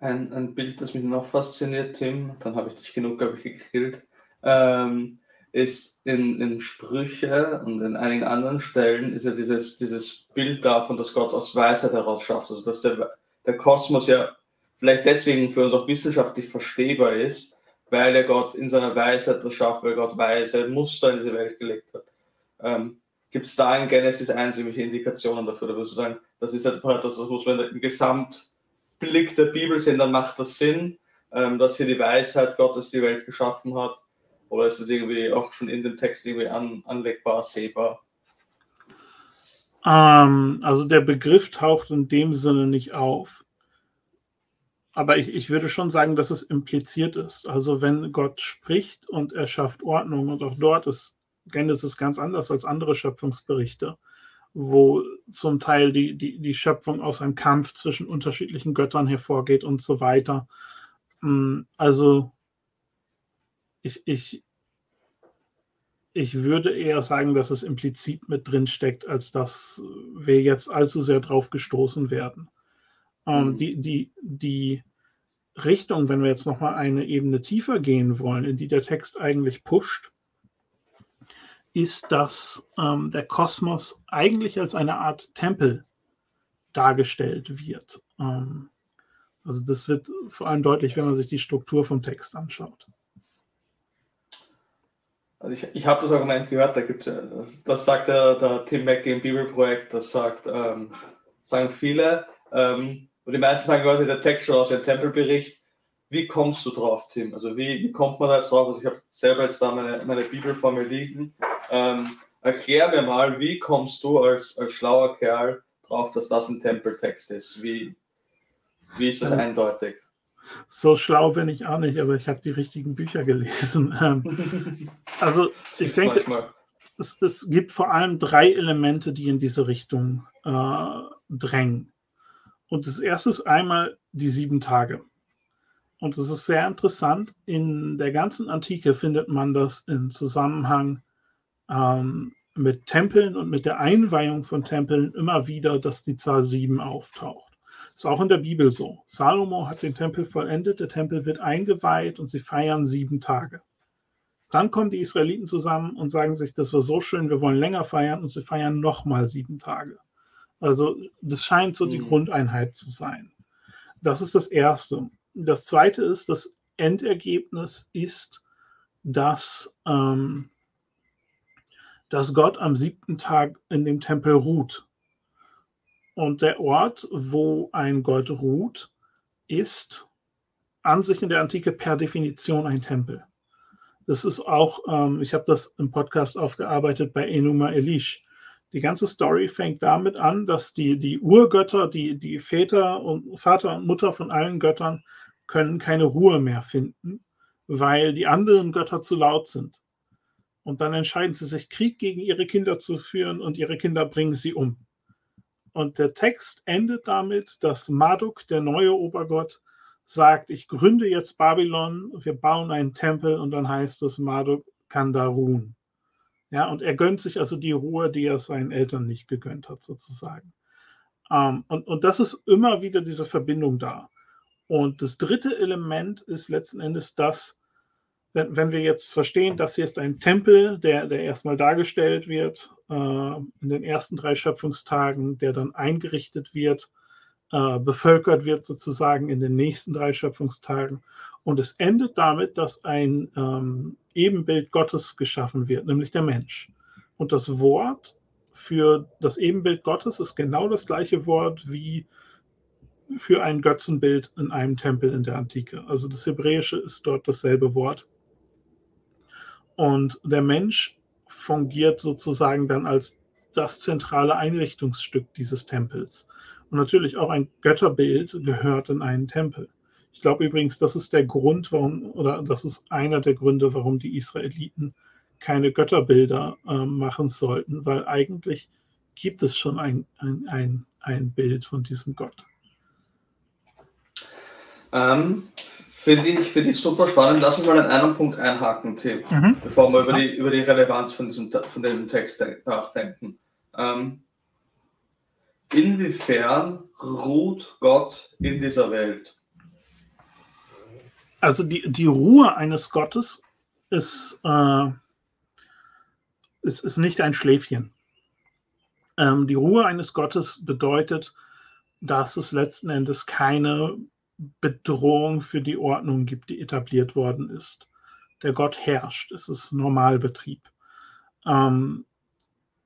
ein, ein Bild, das mich noch fasziniert, Tim, dann habe ich dich genug, glaube ich, gekillt, ähm, ist in, in Sprüche und in einigen anderen Stellen ist ja dieses, dieses Bild davon, dass Gott aus Weisheit heraus schafft. Also dass der, der Kosmos ja vielleicht deswegen für uns auch wissenschaftlich verstehbar ist, weil er Gott in seiner Weisheit das schafft, weil Gott weise Muster in diese Welt gelegt hat. Ähm, Gibt es da in Genesis 1 irgendwelche Indikationen dafür? Da würdest du sagen, das ist einfach etwas, das muss man im Gesamtblick der Bibel sehen, dann macht das Sinn, ähm, dass hier die Weisheit Gottes die Welt geschaffen hat oder ist es irgendwie auch schon in dem Text irgendwie an, anlegbar, sehbar? Ähm, also der Begriff taucht in dem Sinne nicht auf. Aber ich, ich würde schon sagen, dass es impliziert ist. Also wenn Gott spricht und er schafft Ordnung und auch dort ist Genesis ganz anders als andere Schöpfungsberichte, wo zum Teil die, die, die Schöpfung aus einem Kampf zwischen unterschiedlichen Göttern hervorgeht und so weiter. Mm, also ich, ich, ich würde eher sagen, dass es implizit mit drin steckt, als dass wir jetzt allzu sehr drauf gestoßen werden. Ähm, mhm. die, die, die Richtung, wenn wir jetzt nochmal eine Ebene tiefer gehen wollen, in die der Text eigentlich pusht, ist, dass ähm, der Kosmos eigentlich als eine Art Tempel dargestellt wird. Ähm, also das wird vor allem deutlich, wenn man sich die Struktur vom Text anschaut. Also ich, ich habe das Argument gehört, da gibt's, das sagt der, der Tim Mackey im Bibelprojekt, das sagt, ähm, sagen viele, ähm, und die meisten sagen quasi, der Text schon aus dem Tempelbericht. Wie kommst du drauf, Tim? Also wie, wie kommt man da jetzt drauf? Also ich habe selber jetzt da meine, meine Bibel vor mir liegen. Ähm, erklär mir mal, wie kommst du als, als schlauer Kerl drauf, dass das ein Tempeltext ist? Wie, wie ist das ähm, eindeutig? So schlau bin ich auch nicht, aber ich habe die richtigen Bücher gelesen. Ähm, also ich denke, es, es, gibt vor allem drei Elemente, die in diese Richtung äh, drängen. Und das erste ist einmal die sieben Tage. Und es ist sehr interessant. In der ganzen Antike findet man das im Zusammenhang ähm, mit Tempeln und mit der Einweihung von Tempeln immer wieder, dass die Zahl sieben auftaucht. Ist auch in der Bibel so. Salomo hat den Tempel vollendet, der Tempel wird eingeweiht und sie feiern sieben Tage. Dann kommen die Israeliten zusammen und sagen sich, das war so schön, wir wollen länger feiern und sie feiern nochmal sieben Tage. Also das scheint so die mhm. Grundeinheit zu sein. Das ist das Erste. Das Zweite ist, das Endergebnis ist, dass, ähm, dass Gott am siebten Tag in dem Tempel ruht. Und der Ort, wo ein Gott ruht, ist an sich in der Antike per Definition ein Tempel. Das ist auch, ähm, ich habe das im Podcast aufgearbeitet bei Enuma Elish. Die ganze Story fängt damit an, dass die, die Urgötter, die, die Väter und Vater und Mutter von allen Göttern können keine Ruhe mehr finden, weil die anderen Götter zu laut sind. Und dann entscheiden sie sich, Krieg gegen ihre Kinder zu führen und ihre Kinder bringen sie um. Und der Text endet damit, dass Marduk, der neue Obergott, sagt, ich gründe jetzt Babylon, wir bauen einen Tempel und dann heißt es, Marduk kann da ruhen. Ja, und er gönnt sich also die Ruhe, die er seinen Eltern nicht gegönnt hat, sozusagen. Ähm, und, und das ist immer wieder diese Verbindung da. Und das dritte Element ist letzten Endes das, wenn, wenn wir jetzt verstehen, dass hier ist ein Tempel, der, der erstmal dargestellt wird äh, in den ersten drei Schöpfungstagen, der dann eingerichtet wird, äh, bevölkert wird sozusagen in den nächsten drei Schöpfungstagen. Und es endet damit, dass ein ähm, Ebenbild Gottes geschaffen wird, nämlich der Mensch. Und das Wort für das Ebenbild Gottes ist genau das gleiche Wort wie für ein Götzenbild in einem Tempel in der Antike. Also das Hebräische ist dort dasselbe Wort. Und der Mensch fungiert sozusagen dann als das zentrale Einrichtungsstück dieses Tempels. Und natürlich auch ein Götterbild gehört in einen Tempel. Ich glaube übrigens, das ist der Grund, warum, oder das ist einer der Gründe, warum die Israeliten keine Götterbilder äh, machen sollten, weil eigentlich gibt es schon ein, ein, ein, ein Bild von diesem Gott. Ähm, Finde ich, find ich super spannend. Lass uns mal an einem Punkt einhaken, Tim, mhm. bevor wir über die, über die Relevanz von diesem, von diesem Text nachdenken. Ähm, inwiefern ruht Gott in dieser Welt? Also die, die Ruhe eines Gottes ist, äh, ist, ist nicht ein Schläfchen. Ähm, die Ruhe eines Gottes bedeutet, dass es letzten Endes keine Bedrohung für die Ordnung gibt, die etabliert worden ist. Der Gott herrscht. Es ist Normalbetrieb. Ähm,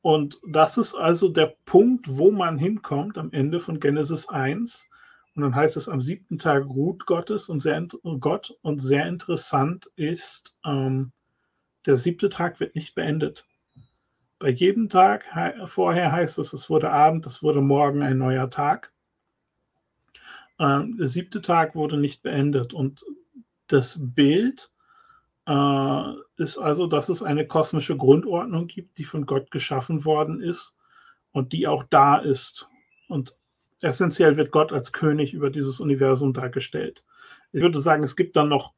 und das ist also der Punkt, wo man hinkommt am Ende von Genesis 1. Und dann heißt es, am siebten Tag ruht Gottes und sehr, Gott. Und sehr interessant ist, ähm, der siebte Tag wird nicht beendet. Bei jedem Tag vorher heißt es, es wurde Abend, es wurde morgen ein neuer Tag. Ähm, der siebte Tag wurde nicht beendet und das Bild äh, ist also, dass es eine kosmische Grundordnung gibt, die von Gott geschaffen worden ist und die auch da ist. Und essentiell wird Gott als König über dieses Universum dargestellt. Ich würde sagen, es gibt dann noch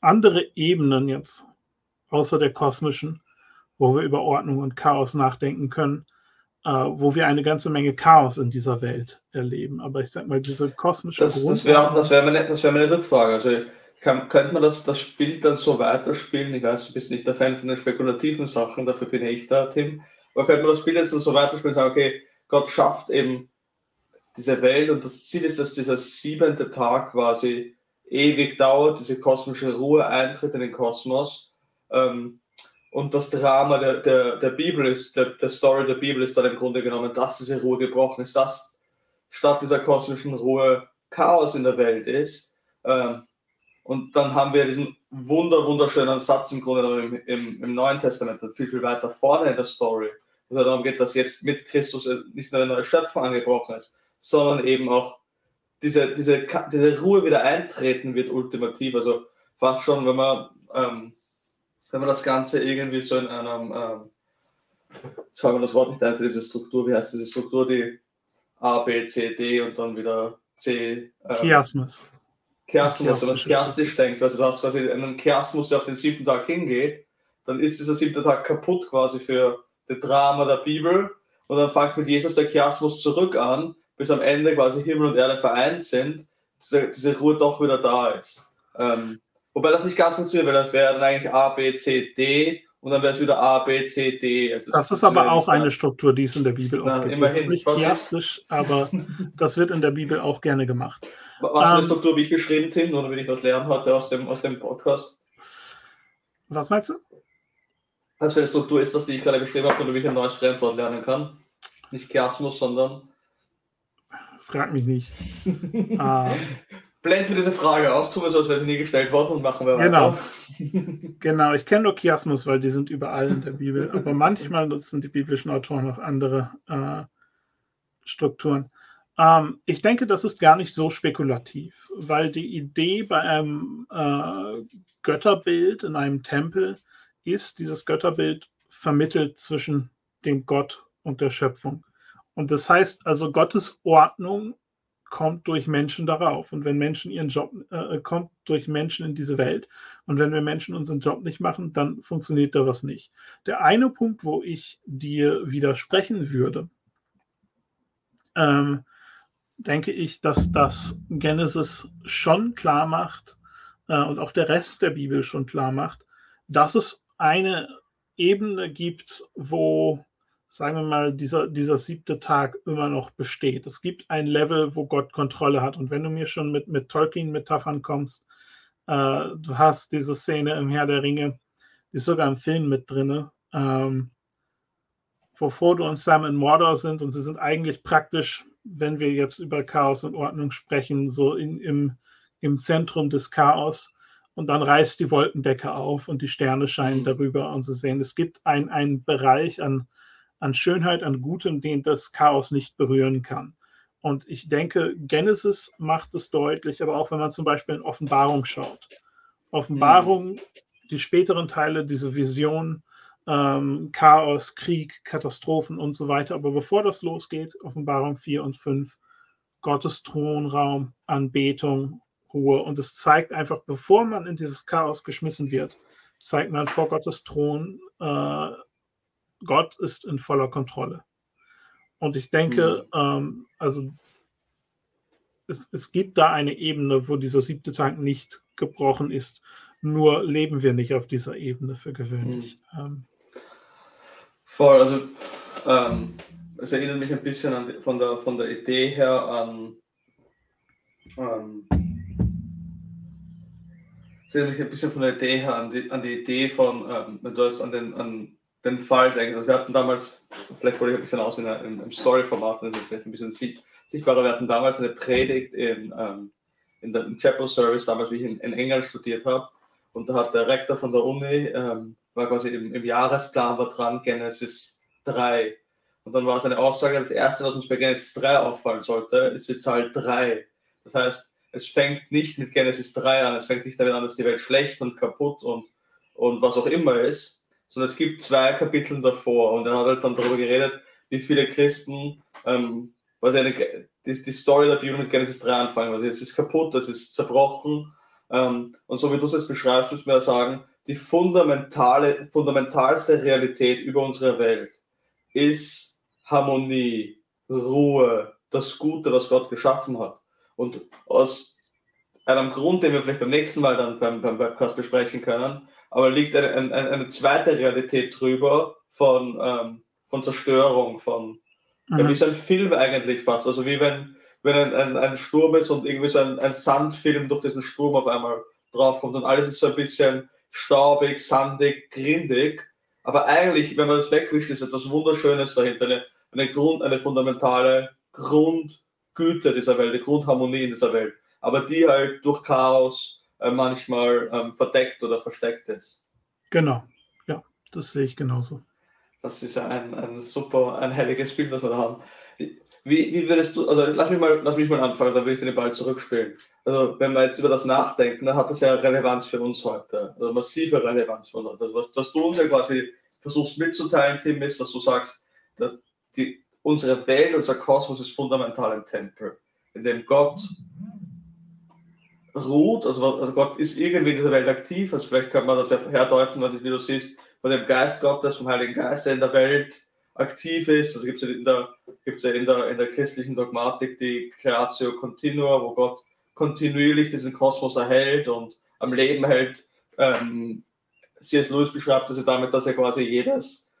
andere Ebenen jetzt, außer der kosmischen, wo wir über Ordnung und Chaos nachdenken können äh, wo wir eine ganze Menge Chaos in dieser Welt erleben. Aber ich sag mal, diese kosmische Das, das wäre das wär meine, wär meine Rückfrage. Also kann, könnte man das, das Spiel dann so weiterspielen? Ich weiß, du bist nicht der Fan von den spekulativen Sachen, dafür bin ich da, Tim. Aber könnte man das Spiel jetzt dann so weiterspielen und sagen, okay, Gott schafft eben diese Welt und das Ziel ist, dass dieser siebente Tag quasi ewig dauert, diese kosmische Ruhe eintritt in den Kosmos. Ähm, und das Drama der, der, der Bibel ist, der, der Story der Bibel ist dann im Grunde genommen, dass diese Ruhe gebrochen ist, dass statt dieser kosmischen Ruhe Chaos in der Welt ist. Ähm, und dann haben wir diesen wunder, wunderschönen Satz im Grunde genommen im, im, im Neuen Testament, viel, viel weiter vorne in der Story, wo es darum geht, dass jetzt mit Christus nicht nur eine neue Schöpfung angebrochen ist, sondern eben auch diese, diese, diese Ruhe wieder eintreten wird, ultimativ. Also fast schon, wenn man ähm, wenn man das Ganze irgendwie so in einem, ähm, jetzt fangen wir das Wort nicht ein für diese Struktur, wie heißt diese Struktur, die A, B, C, D und dann wieder C. Ähm, Chiasmus. Chiasmus, wenn man chiastisch denkt, also du hast quasi einen Chiasmus, der auf den siebten Tag hingeht, dann ist dieser siebte Tag kaputt quasi für das Drama der Bibel und dann fängt mit Jesus der Chiasmus zurück an, bis am Ende quasi Himmel und Erde vereint sind, diese, diese Ruhe doch wieder da ist. Ähm, Wobei das nicht ganz funktioniert, weil das wäre dann eigentlich A, B, C, D und dann wäre es wieder A, B, C, D. Also das ist aber auch eine Struktur, die es in der Bibel oft gibt. Immerhin. Das ist nicht chiastisch, aber das wird in der Bibel auch gerne gemacht. Was für eine ähm, Struktur wie ich beschrieben, Tim, oder wenn ich was lernen hatte aus dem, aus dem Podcast? Was meinst du? Was für eine Struktur ist das, die ich gerade beschrieben habe, wie ich ein neues Fremdwort lernen kann? Nicht Chiasmus, sondern. Frag mich nicht. uh, blenden wir diese Frage aus, tun wir so, als wäre sie nie gestellt worden und machen wir weiter. Genau, genau. ich kenne nur Chiasmus, weil die sind überall in der Bibel, aber manchmal nutzen die biblischen Autoren auch andere äh, Strukturen. Ähm, ich denke, das ist gar nicht so spekulativ, weil die Idee bei einem äh, Götterbild in einem Tempel ist, dieses Götterbild vermittelt zwischen dem Gott und der Schöpfung. Und das heißt also, Gottes Ordnung kommt durch Menschen darauf. Und wenn Menschen ihren Job, äh, kommt durch Menschen in diese Welt. Und wenn wir Menschen unseren Job nicht machen, dann funktioniert da was nicht. Der eine Punkt, wo ich dir widersprechen würde, ähm, denke ich, dass das Genesis schon klar macht äh, und auch der Rest der Bibel schon klar macht, dass es eine Ebene gibt, wo sagen wir mal, dieser, dieser siebte Tag immer noch besteht. Es gibt ein Level, wo Gott Kontrolle hat. Und wenn du mir schon mit, mit Tolkien-Metaphern kommst, äh, du hast diese Szene im Herr der Ringe, die ist sogar im Film mit drin, ähm, wo Frodo und Sam in Mordor sind und sie sind eigentlich praktisch, wenn wir jetzt über Chaos und Ordnung sprechen, so in, im, im Zentrum des Chaos und dann reißt die Wolkendecke auf und die Sterne scheinen mhm. darüber und sie sehen, es gibt einen Bereich an, an Schönheit, an Gutem, den das Chaos nicht berühren kann. Und ich denke, Genesis macht es deutlich, aber auch wenn man zum Beispiel in Offenbarung schaut. Offenbarung, mhm. die späteren Teile, diese Vision, ähm, Chaos, Krieg, Katastrophen und so weiter. Aber bevor das losgeht, Offenbarung 4 und 5, Gottes Thronraum, Anbetung, Ruhe. Und es zeigt einfach, bevor man in dieses Chaos geschmissen wird, zeigt man vor Gottes Thron, äh, Gott ist in voller Kontrolle. Und ich denke, mhm. ähm, also es, es gibt da eine Ebene, wo dieser siebte Tag nicht gebrochen ist. Nur leben wir nicht auf dieser Ebene für gewöhnlich. Mhm. Ähm, Voll, also ähm, es erinnert mich ein bisschen an, von, der, von der Idee her an, an es erinnert mich ein bisschen von der Idee her an die, an die Idee von, ähm, wenn du jetzt an den, an den Fall. Also wir hatten damals, vielleicht wollte ich ein bisschen aus in, in, im Story-Format, ist vielleicht ein bisschen sichtbarer, wir hatten damals eine Predigt in, ähm, in der, im Chapel Service, damals wie ich in, in England studiert habe. Und da hat der Rektor von der Uni, ähm, war quasi im, im Jahresplan war dran, Genesis 3. Und dann war seine Aussage, das erste, was uns bei Genesis 3 auffallen sollte, ist die Zahl 3. Das heißt, es fängt nicht mit Genesis 3 an, es fängt nicht damit an, dass die Welt schlecht und kaputt und, und was auch immer ist, sondern es gibt zwei Kapitel davor und er hat halt dann darüber geredet, wie viele Christen ähm, was eine, die, die Story der Bibel mit Genesis 3 anfangen. Also jetzt ist kaputt, das ist zerbrochen. Ähm, und so wie du es jetzt beschreibst, muss man sagen, die fundamentale, fundamentalste Realität über unsere Welt ist Harmonie, Ruhe, das Gute, was Gott geschaffen hat. Und aus einem Grund, den wir vielleicht beim nächsten Mal dann beim, beim Webcast besprechen können, aber liegt eine, eine, eine zweite Realität drüber von, ähm, von Zerstörung, von, Mhm. Wie so ein Film eigentlich fast. Also wie wenn, wenn ein, ein, ein Sturm ist und irgendwie so ein, ein Sandfilm durch diesen Sturm auf einmal draufkommt und alles ist so ein bisschen staubig, sandig, grindig. Aber eigentlich, wenn man das wegwischt, ist etwas Wunderschönes dahinter. Eine, eine, Grund, eine fundamentale Grundgüte dieser Welt, eine Grundharmonie in dieser Welt. Aber die halt durch Chaos äh, manchmal ähm, verdeckt oder versteckt ist. Genau, ja, das sehe ich genauso. Das ist ein, ein super, ein heiliges Bild, das wir da haben. Wie, wie würdest du, also lass mich mal, lass mich mal anfangen, dann will ich den Ball zurückspielen. Also wenn wir jetzt über das nachdenken, dann hat das ja Relevanz für uns heute, also massive Relevanz für uns. Also was, was du uns ja quasi versuchst mitzuteilen, Tim, ist, dass du sagst, dass die, unsere Welt, unser Kosmos ist fundamental im Tempel, in dem Gott ruht, also, also Gott ist irgendwie in dieser Welt aktiv, also vielleicht kann man das ja herdeuten, wie du siehst, von dem Geist Gottes, vom Heiligen Geist, der in der Welt aktiv ist. Also gibt es ja, in der, gibt's ja in, der, in der christlichen Dogmatik die Creatio Continua, wo Gott kontinuierlich diesen Kosmos erhält und am Leben hält. Ähm, C.S. Lewis beschreibt das ja damit, dass er quasi jedes,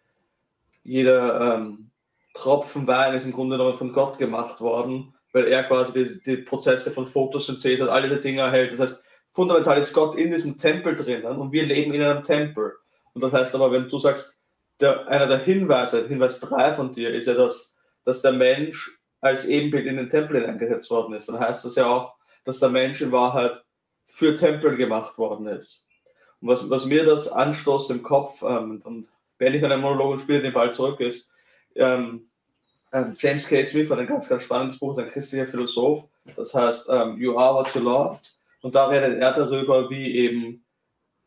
jeder ähm, Tropfen Wein ist im Grunde genommen von Gott gemacht worden, weil er quasi die, die Prozesse von Photosynthese und alle diese Dinge erhält. Das heißt, fundamental ist Gott in diesem Tempel drinnen und wir leben in einem Tempel. Und das heißt aber, wenn du sagst, der, einer der Hinweise, Hinweis 3 von dir, ist ja, dass, dass der Mensch als Ebenbild in den Tempel eingesetzt worden ist. Dann heißt das ja auch, dass der Mensch in Wahrheit für Tempel gemacht worden ist. Und was, was mir das anstoßt im Kopf, ähm, dann beende ich meinen Monolog und spiele den Ball zurück, ist, ähm, ähm, James K. Smith hat ein ganz, ganz spannendes Buch, ist ein christlicher Philosoph, das heißt ähm, You Are What You Love. Und da redet er darüber, wie eben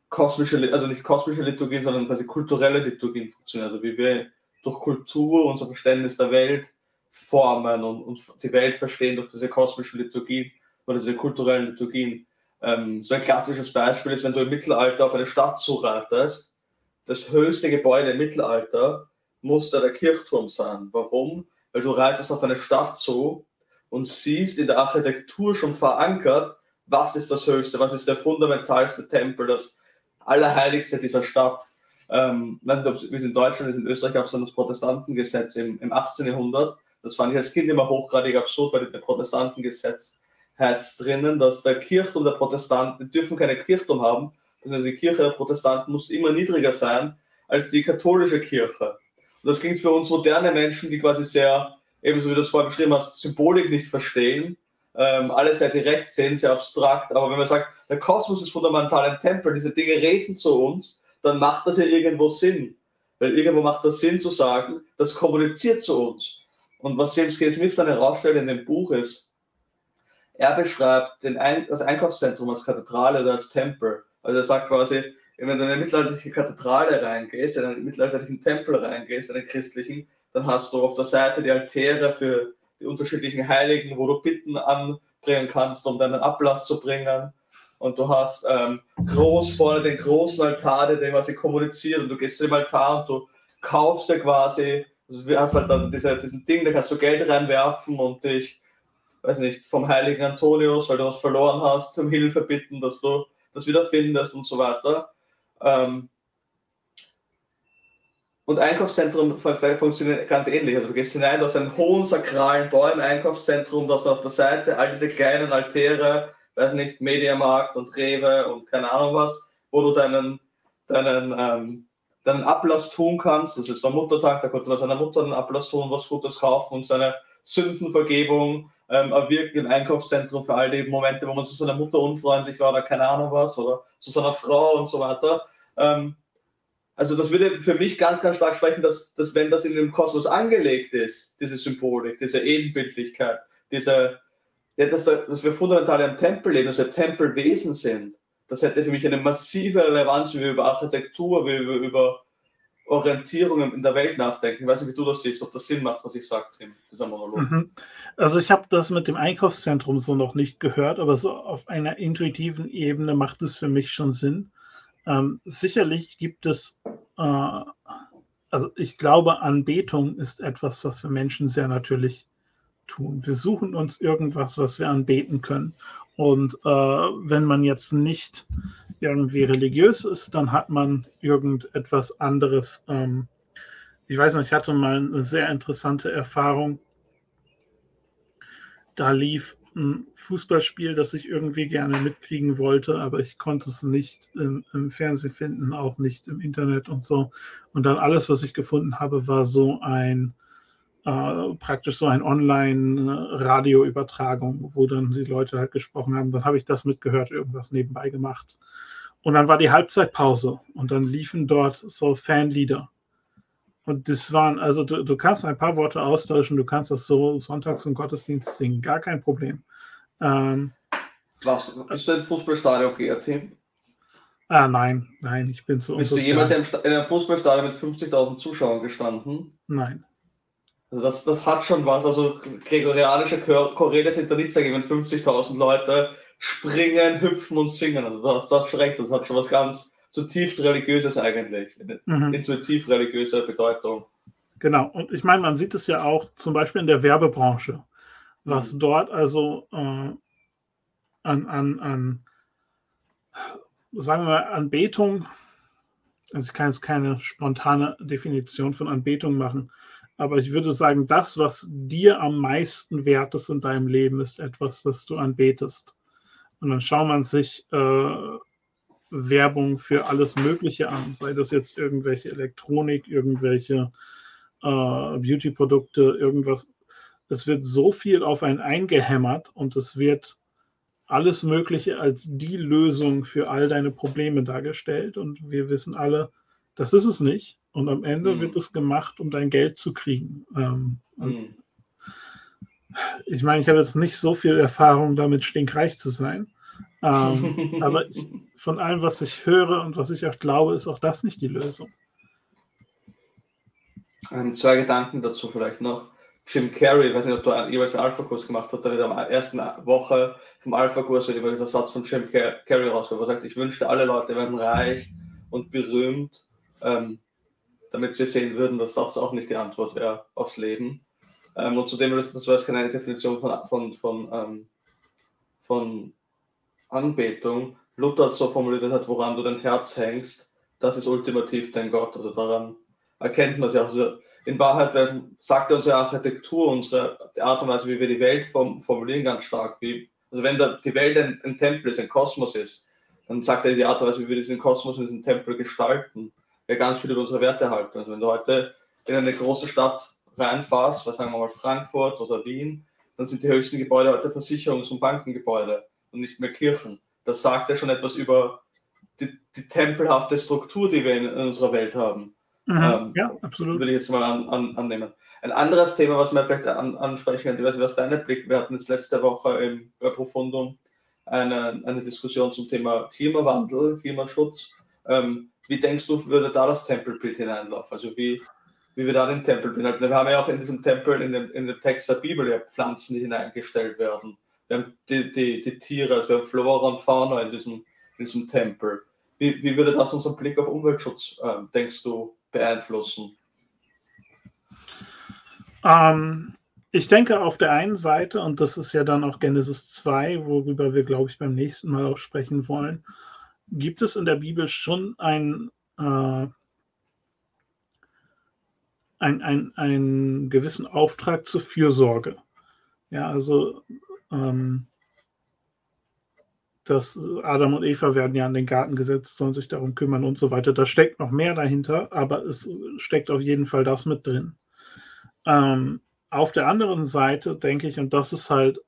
kosmische, also nicht kosmische Liturgien, sondern quasi kulturelle Liturgien funktionieren. Also wie wir durch Kultur unser Verständnis der Welt formen und, und die Welt verstehen durch diese kosmischen Liturgien oder diese kulturellen Liturgien. Ähm, so ein klassisches Beispiel ist, wenn du im Mittelalter auf eine Stadt zureitest, das höchste Gebäude im Mittelalter muss da der Kirchturm sein. Warum? Weil du reitest auf eine Stadt zu und siehst in der Architektur schon verankert, was ist das Höchste, was ist der fundamentalste Tempel, das Allerheiligste dieser Stadt. Ähm, nicht, ob es in Deutschland ist, in Österreich gab es dann das Protestantengesetz im, im 18. Jahrhundert. Das fand ich als Kind immer hochgradig absurd, weil in dem Protestantengesetz heißt drinnen, dass der Kirchturm der Protestanten, die dürfen keine Kirchturm haben, also die Kirche der Protestanten muss immer niedriger sein als die katholische Kirche. Und das klingt für uns moderne Menschen, die quasi sehr, ebenso wie du es vorhin beschrieben hast, Symbolik nicht verstehen, ähm, alles sehr direkt sehen, sehr abstrakt. Aber wenn man sagt, der Kosmos ist fundamental ein Tempel, diese Dinge reden zu uns, dann macht das ja irgendwo Sinn. Weil irgendwo macht das Sinn zu sagen, das kommuniziert zu uns. Und was James K. Smith dann herausstellt in dem Buch ist, er beschreibt Ein das Einkaufszentrum als Kathedrale oder als Tempel. Also er sagt quasi, wenn du in eine mittelalterliche Kathedrale reingehst, in einen mittelalterlichen Tempel reingehst, in einen christlichen, dann hast du auf der Seite die Altäre für die unterschiedlichen Heiligen, wo du Bitten anbringen kannst, um deinen Ablass zu bringen. Und du hast ähm, groß vorne den großen Altar, der quasi kommuniziert. Und du gehst zu dem Altar und du kaufst dir quasi, also du hast halt dann diese, diesen Ding, da kannst du Geld reinwerfen und dich, weiß nicht, vom heiligen Antonius, weil du was verloren hast, um Hilfe bitten, dass du das wieder findest und so weiter. Ähm, und Einkaufszentrum funktioniert ganz ähnlich. Also du gehst hinein, du hast einen hohen sakralen Bau im Einkaufszentrum, das auf der Seite all diese kleinen Altäre, weiß nicht, Mediamarkt und Rewe und keine Ahnung was, wo du deinen, deinen, ähm, deinen Ablass tun kannst. Das ist der Muttertag, da konnte man seiner Mutter einen Ablass tun, was Gutes kaufen und seine Sündenvergebung ähm, erwirken im Einkaufszentrum für all die Momente, wo man zu seiner Mutter unfreundlich war oder keine Ahnung was oder zu seiner Frau und so weiter. Ähm, also das würde für mich ganz, ganz stark sprechen, dass, dass wenn das in dem Kosmos angelegt ist, diese Symbolik, diese Ebenbildlichkeit, diese, ja, dass, da, dass wir fundamental im Tempel leben, dass wir Tempelwesen sind, das hätte für mich eine massive Relevanz, wie wir über Architektur, wie wir über Orientierung in der Welt nachdenken. Ich weiß nicht, wie du das siehst, ob das Sinn macht, was ich sage, Tim, dieser Monolog. Mhm. Also ich habe das mit dem Einkaufszentrum so noch nicht gehört, aber so auf einer intuitiven Ebene macht es für mich schon Sinn. Ähm, sicherlich gibt es, äh, also ich glaube, Anbetung ist etwas, was wir Menschen sehr natürlich tun. Wir suchen uns irgendwas, was wir anbeten können. Und äh, wenn man jetzt nicht irgendwie religiös ist, dann hat man irgendetwas anderes. Ähm, ich weiß nicht, ich hatte mal eine sehr interessante Erfahrung. Da lief ein Fußballspiel, das ich irgendwie gerne mitkriegen wollte, aber ich konnte es nicht im, im, Fernsehen finden, auch nicht im Internet und so. Und dann alles, was ich gefunden habe, war so ein äh, praktisch so ein Online-Radioübertragung, wo dann die Leute halt gesprochen haben. Dann habe ich das mitgehört, irgendwas nebenbei gemacht. Und dann war die Halbzeitpause und dann liefen dort so Fanlieder. Und das waren, also du, du kannst ein paar Worte austauschen, du kannst das so sonntags im Gottesdienst singen, gar kein Problem. Ähm, Was? Bist du ein Fußballstadion GRT? Ah, nein, nein, ich bin zu Bist du jemals in einem Fußballstadion mit 50.000 Zuschauern gestanden? Nein. Also das, das hat schon was. Also gregorianische Choräle sind da nicht sagen, wenn 50.000 Leute springen, hüpfen und singen. Also das, das schreckt, das hat schon was ganz zutiefst religiöses eigentlich, mhm. intuitiv religiöse Bedeutung. Genau, und ich meine, man sieht es ja auch zum Beispiel in der Werbebranche, was mhm. dort also äh, an, an, an, sagen wir, Anbetung, also ich kann jetzt keine spontane Definition von Anbetung machen, aber ich würde sagen, das, was dir am meisten wert ist in deinem Leben, ist etwas, das du anbetest. Und dann schaut man sich äh, Werbung für alles Mögliche an, sei das jetzt irgendwelche Elektronik, irgendwelche äh, Beauty-Produkte, irgendwas. Es wird so viel auf einen eingehämmert und es wird alles Mögliche als die Lösung für all deine Probleme dargestellt und wir wissen alle, das ist es nicht. Und am Ende mhm. wird es gemacht, um dein Geld zu kriegen. Ähm, mhm. Ich meine, ich habe jetzt nicht so viel Erfahrung damit, stinkreich zu sein. Ähm, aber ich, von allem, was ich höre und was ich auch glaube, ist auch das nicht die Lösung. Ähm, zwei Gedanken dazu vielleicht noch. Jim Carrey, ich weiß nicht, ob du jeweils einen Alpha-Kurs gemacht hast, da wird am ersten Woche vom Alpha-Kurs immer dieser Satz von Jim Carrey rausgekommen, wo er sagt, ich wünschte, alle Leute werden reich und berühmt, ähm, damit sie sehen würden, dass das auch nicht die Antwort wäre aufs Leben. Ähm, und zudem, das, das war jetzt keine Definition von, von, von, ähm, von Anbetung Luther so formuliert hat, woran du dein Herz hängst, das ist ultimativ dein Gott. Oder daran erkennt man es ja. Also in Wahrheit sagt unsere Architektur, unsere Art und Weise, wie wir die Welt formulieren, ganz stark. Wie, also wenn der, die Welt ein, ein, Tempel ist, ein Kosmos ist, dann sagt er die Art und Weise, wie wir diesen Kosmos und diesen Tempel gestalten, ja ganz viel über unsere Werte halten. Also wenn du heute in eine große Stadt reinfährst, was sagen wir mal Frankfurt oder Wien, dann sind die höchsten Gebäude heute Versicherungs- und Bankengebäude und nicht mehr Kirchen. Das sagt ja schon etwas über die, die tempelhafte Struktur, die wir in, in unserer Welt haben. Mhm, ähm, ja, absolut. Würde ich jetzt mal an, an, annehmen. Ein anderes Thema, was wir vielleicht an, ansprechen können, ich weiß nicht, was dein Blick, wir hatten jetzt letzte Woche im Profundum eine, eine Diskussion zum Thema Klimawandel, Klimaschutz. Ähm, wie denkst du, würde da das Tempelbild hineinlaufen? Also wie, wie wir da den Tempel behalten? Wir haben ja auch in diesem Tempel, in dem, in dem Text der Bibel, ja Pflanzen, die hineingestellt werden. Wir haben die, die, die Tiere, also wir haben Flora und Fauna in diesem, in diesem Tempel. Wie, wie würde das unseren Blick auf Umweltschutz, äh, denkst du, beeinflussen? Ähm, ich denke auf der einen Seite, und das ist ja dann auch Genesis 2, worüber wir, glaube ich, beim nächsten Mal auch sprechen wollen, gibt es in der Bibel schon ein, äh, ein, ein, einen gewissen Auftrag zur Fürsorge. Ja, also ähm, dass Adam und Eva werden ja in den Garten gesetzt, sollen sich darum kümmern und so weiter. Da steckt noch mehr dahinter, aber es steckt auf jeden Fall das mit drin. Ähm, auf der anderen Seite denke ich, und das ist halt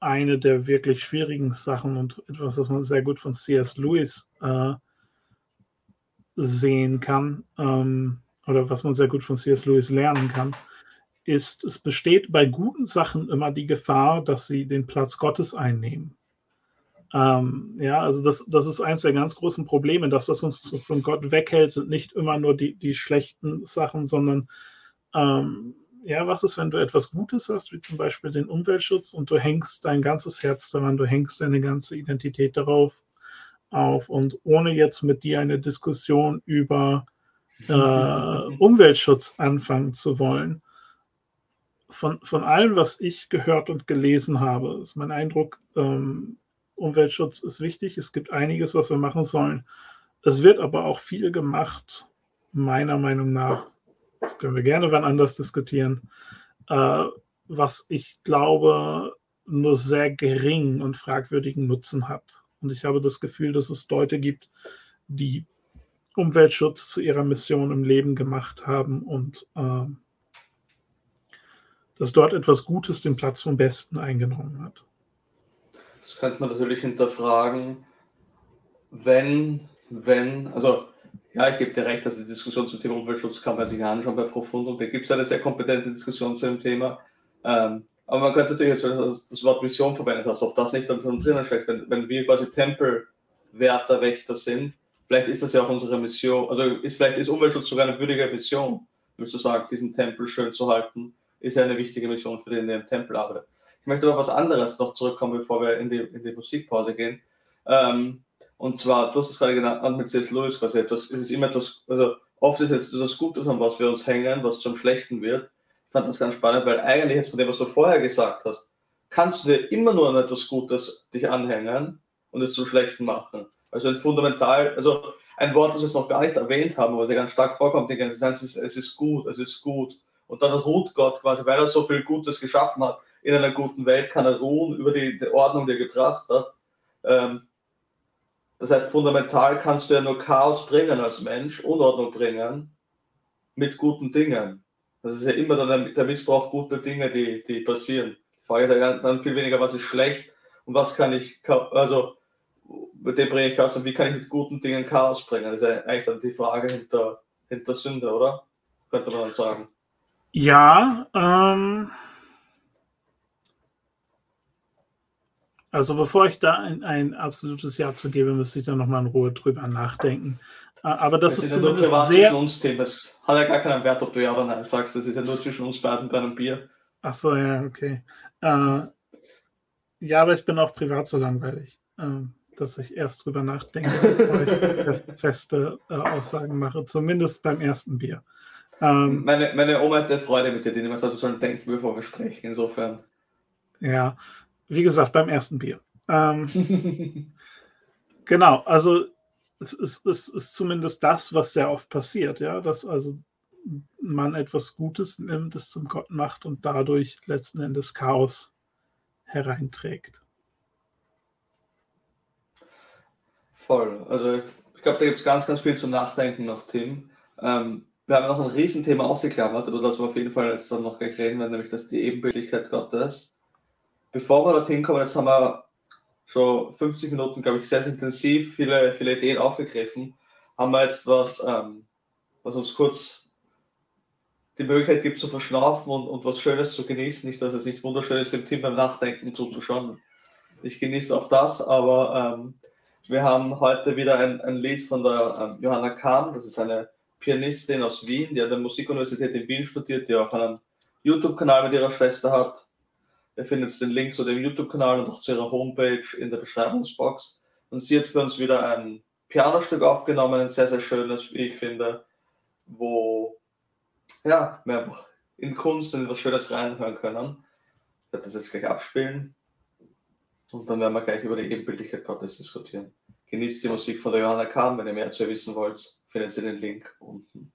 eine der wirklich schwierigen Sachen und etwas, was man sehr gut von C.S. Lewis äh, sehen kann, ähm, oder was man sehr gut von C.S. Lewis lernen kann, ist, es besteht bei guten Sachen immer die Gefahr, dass sie den Platz Gottes einnehmen. Ähm, ja, also das, das ist eins der ganz großen Probleme. Das, was uns von Gott weghält, sind nicht immer nur die, die schlechten Sachen, sondern ähm, ja, was ist, wenn du etwas Gutes hast, wie zum Beispiel den Umweltschutz und du hängst dein ganzes Herz daran, du hängst deine ganze Identität darauf auf und ohne jetzt mit dir eine Diskussion über äh, Umweltschutz anfangen zu wollen, von, von allem, was ich gehört und gelesen habe, ist mein Eindruck, ähm, Umweltschutz ist wichtig. Es gibt einiges, was wir machen sollen. Es wird aber auch viel gemacht, meiner Meinung nach, das können wir gerne wann anders diskutieren, äh, was ich glaube nur sehr gering und fragwürdigen Nutzen hat. Und ich habe das Gefühl, dass es Leute gibt, die Umweltschutz zu ihrer Mission im Leben gemacht haben und äh, dass dort etwas Gutes den Platz vom Besten eingenommen hat. Das könnte man natürlich hinterfragen, wenn, wenn, also ja, ich gebe dir recht, dass die Diskussion zum Thema Umweltschutz kann man sich anschauen bei Profundum. Da gibt es eine sehr kompetente Diskussion zu dem Thema. Ähm, aber man könnte natürlich jetzt das Wort Vision verwendet hast, ob das nicht dann drinnen steckt, wenn, wenn wir quasi Tempelwärterwächter sind, vielleicht ist das ja auch unsere Mission, also ist, vielleicht ist Umweltschutz sogar eine würdige Mission, würdest du sagen, diesen Tempel schön zu halten, ist ja eine wichtige Mission für den, der im Tempel arbeitet. Ich möchte noch was anderes noch zurückkommen, bevor wir in die, in die Musikpause gehen. Ähm, und zwar, du hast es gerade genannt mit C.S. Lewis quasi etwas, es ist immer etwas, also oft ist jetzt das Gutes, an was wir uns hängen, was zum Schlechten wird. Ich fand das ganz spannend, weil eigentlich jetzt von dem, was du vorher gesagt hast, kannst du dir immer nur an etwas Gutes dich anhängen und es zum Schlechten machen. Also ein fundamental, also ein Wort, das wir noch gar nicht erwähnt haben, aber es ja ganz stark vorkommt, die ganze Zeit, es ist, es ist gut, es ist gut. Und dann ruht Gott quasi, weil er so viel Gutes geschaffen hat in einer guten Welt, kann er ruhen über die, die Ordnung, die er gebracht hat. Ähm, das heißt, fundamental kannst du ja nur Chaos bringen als Mensch, Unordnung bringen mit guten Dingen. Das ist ja immer dann der Missbrauch guter Dinge, die, die passieren. Die Frage ist ja dann viel weniger, was ist schlecht und was kann ich, also mit dem bringe ich Chaos und wie kann ich mit guten Dingen Chaos bringen? Das ist ja eigentlich dann die Frage hinter, hinter Sünde, oder? Könnte man dann sagen. Ja, ähm, Also bevor ich da ein, ein absolutes Ja zu gebe, müsste ich da nochmal in Ruhe drüber nachdenken. Aber das, das ist, ist ja nur privat sehr... zwischen uns Themen. Es hat ja gar keinen Wert, ob du Ja oder Nein sagst. Das ist ja nur zwischen uns beiden bei einem Bier. Ach so, ja, okay. Äh, ja, aber ich bin auch privat so langweilig, äh, dass ich erst drüber nachdenke, bevor ich fest, feste äh, Aussagen mache. Zumindest beim ersten Bier. Ähm, meine, meine Oma hatte Freude mit dir, die immer sagt, wir sollen denken, bevor wir sprechen. Insofern. Ja, wie gesagt, beim ersten Bier. Ähm, genau, also es ist, es ist zumindest das, was sehr oft passiert, ja, dass also man etwas Gutes nimmt, es zum Gott macht und dadurch letzten Endes Chaos hereinträgt. voll. Also ich glaube, da gibt es ganz, ganz viel zum Nachdenken noch, Tim. Ähm, wir haben noch ein Riesenthema ausgeklammert, über das wir auf jeden Fall jetzt dann noch gleich reden werden, nämlich das die Ebenbildlichkeit Gottes. Bevor wir dorthin kommen, jetzt haben wir schon 50 Minuten, glaube ich, sehr, sehr intensiv viele, viele Ideen aufgegriffen. Haben wir jetzt was, ähm, was uns kurz die Möglichkeit gibt zu verschnaufen und, und was Schönes zu genießen. Nicht, dass es nicht wunderschön ist, dem Team beim Nachdenken zuzuschauen. Ich genieße auch das, aber ähm, wir haben heute wieder ein, ein Lied von der ähm, Johanna Kahn, das ist eine Pianistin aus Wien, die an der Musikuniversität in Wien studiert, die auch einen YouTube-Kanal mit ihrer Schwester hat. Ihr findet den Link zu dem YouTube-Kanal und auch zu ihrer Homepage in der Beschreibungsbox. Und sie hat für uns wieder ein Pianostück aufgenommen, ein sehr, sehr schönes, wie ich finde, wo ja, wir einfach in Kunst in etwas Schönes reinhören können. Ich werde das jetzt gleich abspielen und dann werden wir gleich über die Ebenbildlichkeit Gottes diskutieren. Genießt die Musik von der Johanna Kahn. Wenn ihr mehr dazu wissen wollt, findet ihr den Link unten.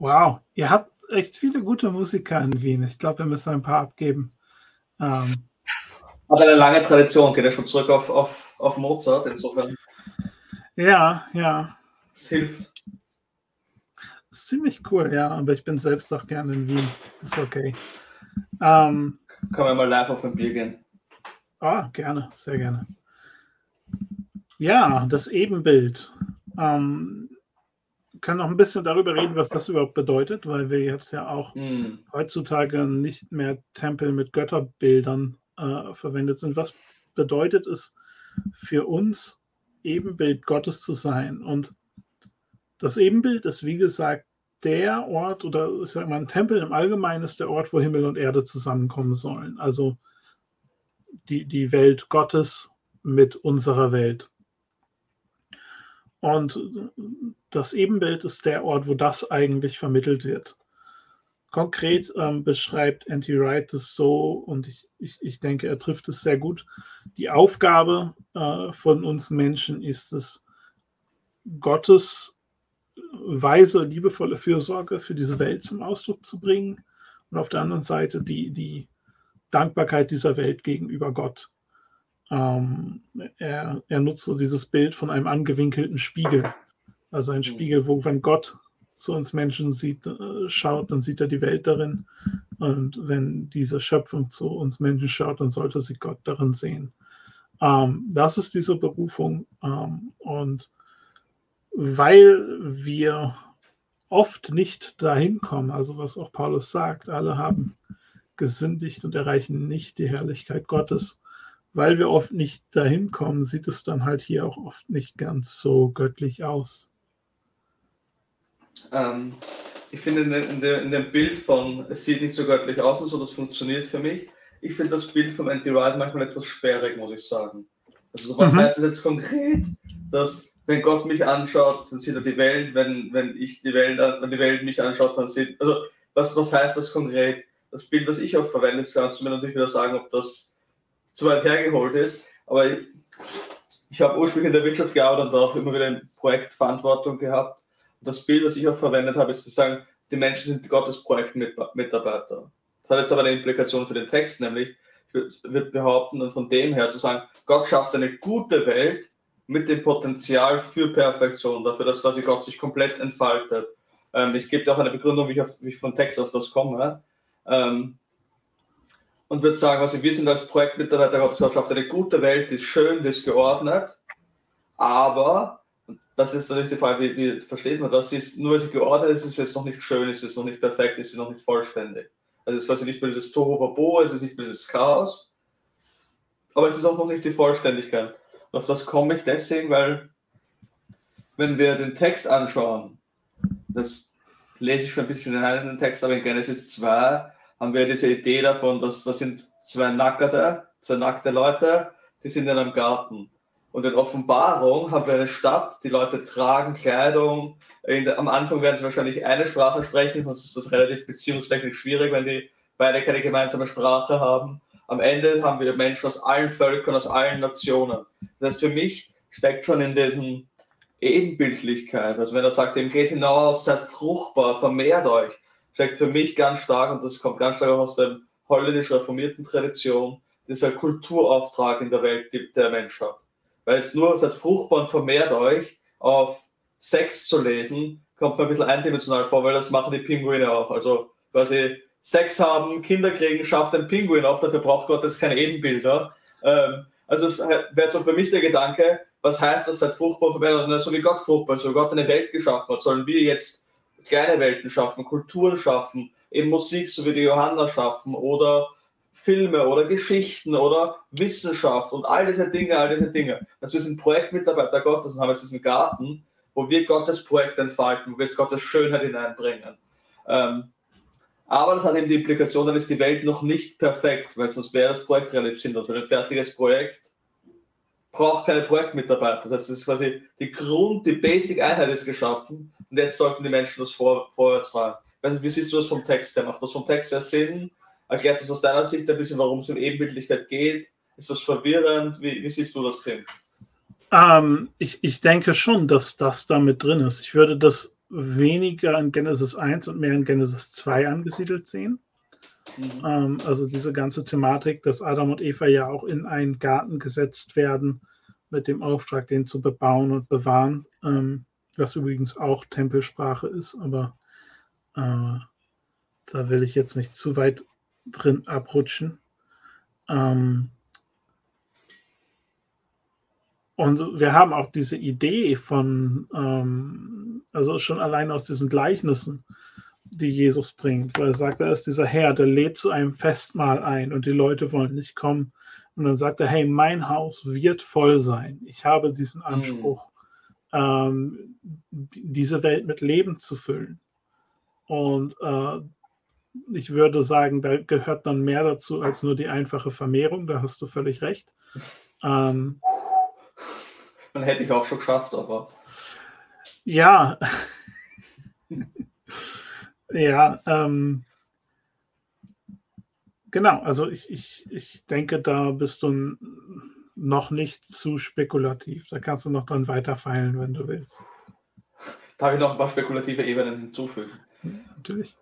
Wow, ihr habt echt viele gute Musiker in Wien. Ich glaube, wir müssen ein paar abgeben. Ähm, Hat eine lange Tradition, geht ja schon zurück auf, auf, auf Mozart, insofern. Ja, ja. Es hilft. ist ziemlich cool, ja, aber ich bin selbst auch gerne in Wien. Ist okay. Ähm, Können wir mal live auf ein Bier gehen? Ah, gerne, sehr gerne. Ja, das Ebenbild. Ähm, können noch ein bisschen darüber reden, was das überhaupt bedeutet, weil wir jetzt ja auch mm. heutzutage nicht mehr Tempel mit Götterbildern äh, verwendet sind. Was bedeutet es für uns, Ebenbild Gottes zu sein? Und das Ebenbild ist, wie gesagt, der Ort oder ich sag mal, ein Tempel im Allgemeinen ist der Ort, wo Himmel und Erde zusammenkommen sollen. Also die, die Welt Gottes mit unserer Welt. Und das Ebenbild ist der Ort, wo das eigentlich vermittelt wird. Konkret ähm, beschreibt Anti-Wright es so, und ich, ich, ich denke, er trifft es sehr gut. Die Aufgabe äh, von uns Menschen ist es, Gottes weise, liebevolle Fürsorge für diese Welt zum Ausdruck zu bringen und auf der anderen Seite die, die Dankbarkeit dieser Welt gegenüber Gott. Ähm, er, er nutzt so dieses Bild von einem angewinkelten Spiegel. Also ein mhm. Spiegel, wo wenn Gott zu uns Menschen sieht, äh, schaut, dann sieht er die Welt darin. Und wenn diese Schöpfung zu uns Menschen schaut, dann sollte sie Gott darin sehen. Ähm, das ist diese Berufung. Ähm, und weil wir oft nicht dahin kommen, also was auch Paulus sagt, alle haben gesündigt und erreichen nicht die Herrlichkeit Gottes, weil wir oft nicht dahin kommen, sieht es dann halt hier auch oft nicht ganz so göttlich aus. Ähm, ich finde in, in, in, dem Bild von es sieht nicht so göttlich aus und so, das funktioniert für mich. Ich finde das Bild von Andy Wright manchmal etwas sperrig, muss ich sagen. Also was mhm. heißt das jetzt konkret? Dass wenn Gott mich anschaut, dann sieht er die Welt, wenn, wenn ich die Welt, wenn die Welt mich anschaut, dann sieht, also was, was heißt das konkret? Das Bild, was ich auch verwende, kannst du mir natürlich wieder sagen, ob das zu weit hergeholt ist. Aber ich, ich habe ursprünglich in der Wirtschaft gearbeitet und auch immer wieder in Projektverantwortung gehabt. Und das Bild, das ich auch verwendet habe, ist zu sagen, die Menschen sind Gottes Projektmitarbeiter. Das hat jetzt aber eine Implikation für den Text, nämlich ich würde behaupten, und von dem her zu sagen, Gott schafft eine gute Welt mit dem Potenzial für Perfektion, dafür, dass quasi Gott sich komplett entfaltet. Ähm, ich gebe auch eine Begründung, wie ich, auf, wie ich von Text auf das komme. Ähm, und würde sagen, also wir sind als Projektmitarbeiter der Gotteswirtschaft eine gute Welt, die ist schön, die ist geordnet, aber, das ist natürlich die Frage, wie, wie versteht man das, ist, nur weil sie geordnet ist, ist es noch nicht schön, ist es noch nicht perfekt, ist es noch nicht vollständig. Also es ist quasi nicht mehr dieses Tohuwabohu, es ist nicht mehr dieses Chaos, aber es ist auch noch nicht die Vollständigkeit. Und auf das komme ich deswegen, weil wenn wir den Text anschauen, das lese ich schon ein bisschen in einem Text, aber in Genesis 2 haben wir diese Idee davon, dass das sind zwei nackte, zwei nackte Leute, die sind in einem Garten. Und in Offenbarung haben wir eine Stadt, die Leute tragen Kleidung. Der, am Anfang werden sie wahrscheinlich eine Sprache sprechen, sonst ist das relativ beziehungstechnisch schwierig, wenn die beide keine gemeinsame Sprache haben. Am Ende haben wir Menschen aus allen Völkern, aus allen Nationen. Das heißt, für mich steckt schon in diesem Ebenbildlichkeit. Also wenn er sagt, dem geht hinaus, seid fruchtbar, vermehrt euch, sagt für mich ganz stark, und das kommt ganz stark aus der holländisch reformierten Tradition, dieser Kulturauftrag in der Welt, die der Mensch hat. Weil es nur seid fruchtbar und vermehrt euch auf Sex zu lesen, kommt mir ein bisschen eindimensional vor, weil das machen die Pinguine auch. Also quasi Sex haben, Kinder kriegen, schafft ein Pinguin auch, dafür braucht Gott jetzt keine Ebenbilder. Ähm, also wäre so für mich der Gedanke, was heißt das, seid fruchtbar und vermehrt, so wie Gott fruchtbar, so wie Gott eine Welt geschaffen hat, sollen wir jetzt kleine Welten schaffen, Kulturen schaffen, eben Musik, so wie die Johanna schaffen oder Filme oder Geschichten oder Wissenschaft und all diese Dinge, all diese Dinge. Also wir sind Projektmitarbeiter Gottes und haben jetzt diesen Garten, wo wir Gottes Projekt entfalten, wo wir Gottes Schönheit hineinbringen. Ähm, aber das hat eben die Implikation, dann ist die Welt noch nicht perfekt, weil sonst wäre das Projekt relativ sinnlos. Weil ein fertiges Projekt braucht keine Projektmitarbeiter. Das ist quasi die Grund, die Basic-Einheit ist geschaffen und jetzt sollten die Menschen das vor, vorwärts tragen. Also, wie siehst du das vom Text her? Macht das vom Text her Sinn? Erklärt das aus deiner Sicht ein bisschen, warum es um Ebenbildlichkeit geht? Ist das verwirrend? Wie, wie siehst du das, Tim? Ähm, ich, ich denke schon, dass das da mit drin ist. Ich würde das weniger in Genesis 1 und mehr in Genesis 2 angesiedelt sehen. Mhm. Ähm, also diese ganze Thematik, dass Adam und Eva ja auch in einen Garten gesetzt werden mit dem Auftrag, den zu bebauen und bewahren, ähm, was übrigens auch Tempelsprache ist, aber Äh, da will ich jetzt nicht zu weit drin abrutschen. Ähm, und wir haben auch diese Idee von, ähm, also schon allein aus diesen Gleichnissen, die Jesus bringt, weil er sagt, da ist dieser Herr, der lädt zu einem Festmahl ein und die Leute wollen nicht kommen. Und dann sagt er, hey, mein Haus wird voll sein. Ich habe diesen hm. Anspruch, mhm. Ähm, diese Welt mit Leben zu füllen. Und äh, ich würde sagen, da gehört dann mehr dazu als nur die einfache Vermehrung. Da hast du völlig recht. Ähm, Man hätte ich auch schon geschafft, aber. Ja. ja, ähm, genau. Also ich, ich, ich denke, da bist du noch nicht zu spekulativ. Da kannst du noch dran weiterfeilen, wenn du willst. Darf ich noch ein paar spekulative Ebenen hinzufügen? natürlich.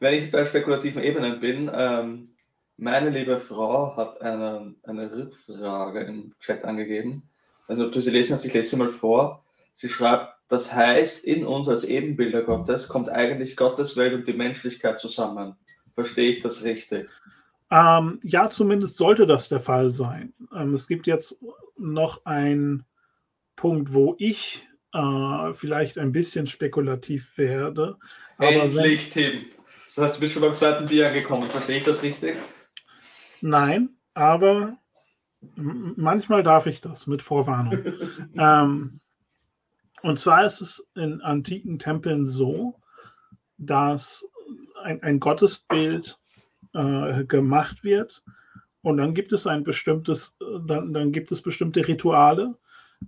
Wenn ich bei spekulativen Ebenen bin, ähm, meine liebe Frau hat eine, eine Rückfrage im Chat angegeben. Also, du sie lesen hast, ich lese sie mal vor. Sie schreibt, das heißt, in uns als Ebenbilder Gottes kommt eigentlich Gottes Welt und die Menschlichkeit zusammen. Verstehe ich das richtig? Ähm, ja, zumindest sollte das der Fall sein. Ähm, es gibt jetzt noch einen Punkt, wo ich äh, vielleicht ein bisschen spekulativ werde. Endlich, wenn, Tim. Das heißt, du bist schon beim zweiten Bier angekommen. Verstehe ich das richtig? Nein, aber manchmal darf ich das mit Vorwarnung. ähm, und zwar ist es in antiken Tempeln so, dass ein, ein Gottesbild äh, gemacht wird und dann gibt es ein bestimmtes, dann, dann gibt es bestimmte Rituale,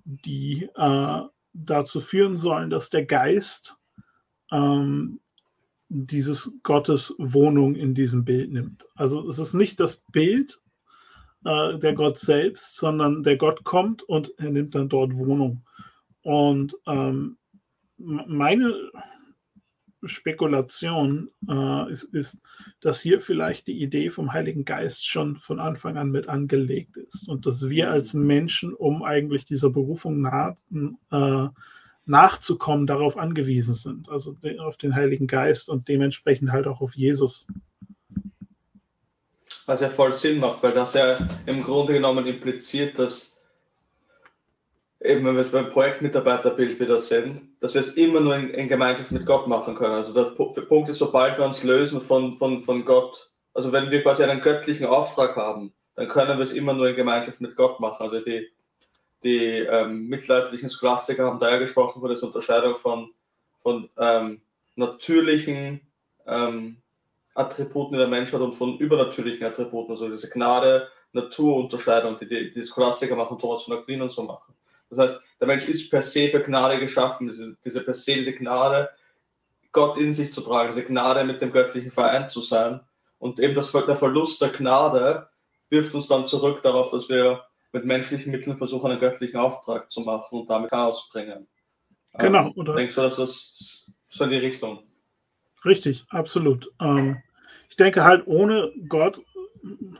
die äh, dazu führen sollen, dass der Geist ähm, dieses Gottes Wohnung in diesem Bild nimmt. Also es ist nicht das Bild äh, der Gott selbst, sondern der Gott kommt und er nimmt dann dort Wohnung. Und ähm, meine Spekulation äh, ist, ist, dass hier vielleicht die Idee vom Heiligen Geist schon von Anfang an mit angelegt ist und dass wir als Menschen, um eigentlich dieser Berufung nah, äh, nachzukommen, darauf angewiesen sind, also auf den Heiligen Geist und dementsprechend halt auch auf Jesus. Was ja voll Sinn macht, weil das ja im Grunde genommen impliziert, dass eben wenn wir es beim Projektmitarbeiterbild wieder sehen, dass wir es immer nur in, in, Gemeinschaft mit Gott machen können. Also der Punkt ist, sobald wir uns lösen von, von, von Gott, also wenn wir quasi einen göttlichen Auftrag haben, dann können wir es immer nur in Gemeinschaft mit Gott machen. Also die, die ähm, mittelalterlichen Scholastiker haben daher gesprochen von der Unterscheidung von, von ähm, natürlichen ähm, Attributen der Menschheit und von übernatürlichen Attributen, also diese Gnade, Naturunterscheidung, die die, die Scholastiker machen, Thomas von Aquin und so machen. Das heißt, der Mensch ist per se für Gnade geschaffen, diese, diese per se, diese Gnade, Gott in sich zu tragen, diese Gnade mit dem Göttlichen vereint zu sein. Und eben das, der Verlust der Gnade wirft uns dann zurück darauf, dass wir mit menschlichen Mitteln versuchen, einen göttlichen Auftrag zu machen und damit Chaos bringen. Genau. Ähm, oder? Denkst du, dass das so in die Richtung? Richtig, absolut. Ähm, ich denke halt, ohne Gott,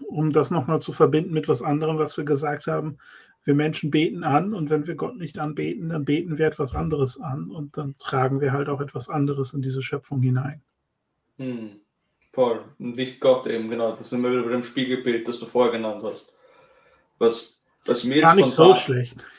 um das nochmal zu verbinden mit was anderem, was wir gesagt haben, wir Menschen beten an und wenn wir Gott nicht anbeten, dann beten wir etwas anderes an und dann tragen wir halt auch etwas anderes in diese Schöpfung hinein. Hm. Voll. Und nicht Gott eben, genau. Das sind wir wieder bei dem Spiegelbild, das du vorher genannt hast. Was, was mir ist gar nicht so schlecht.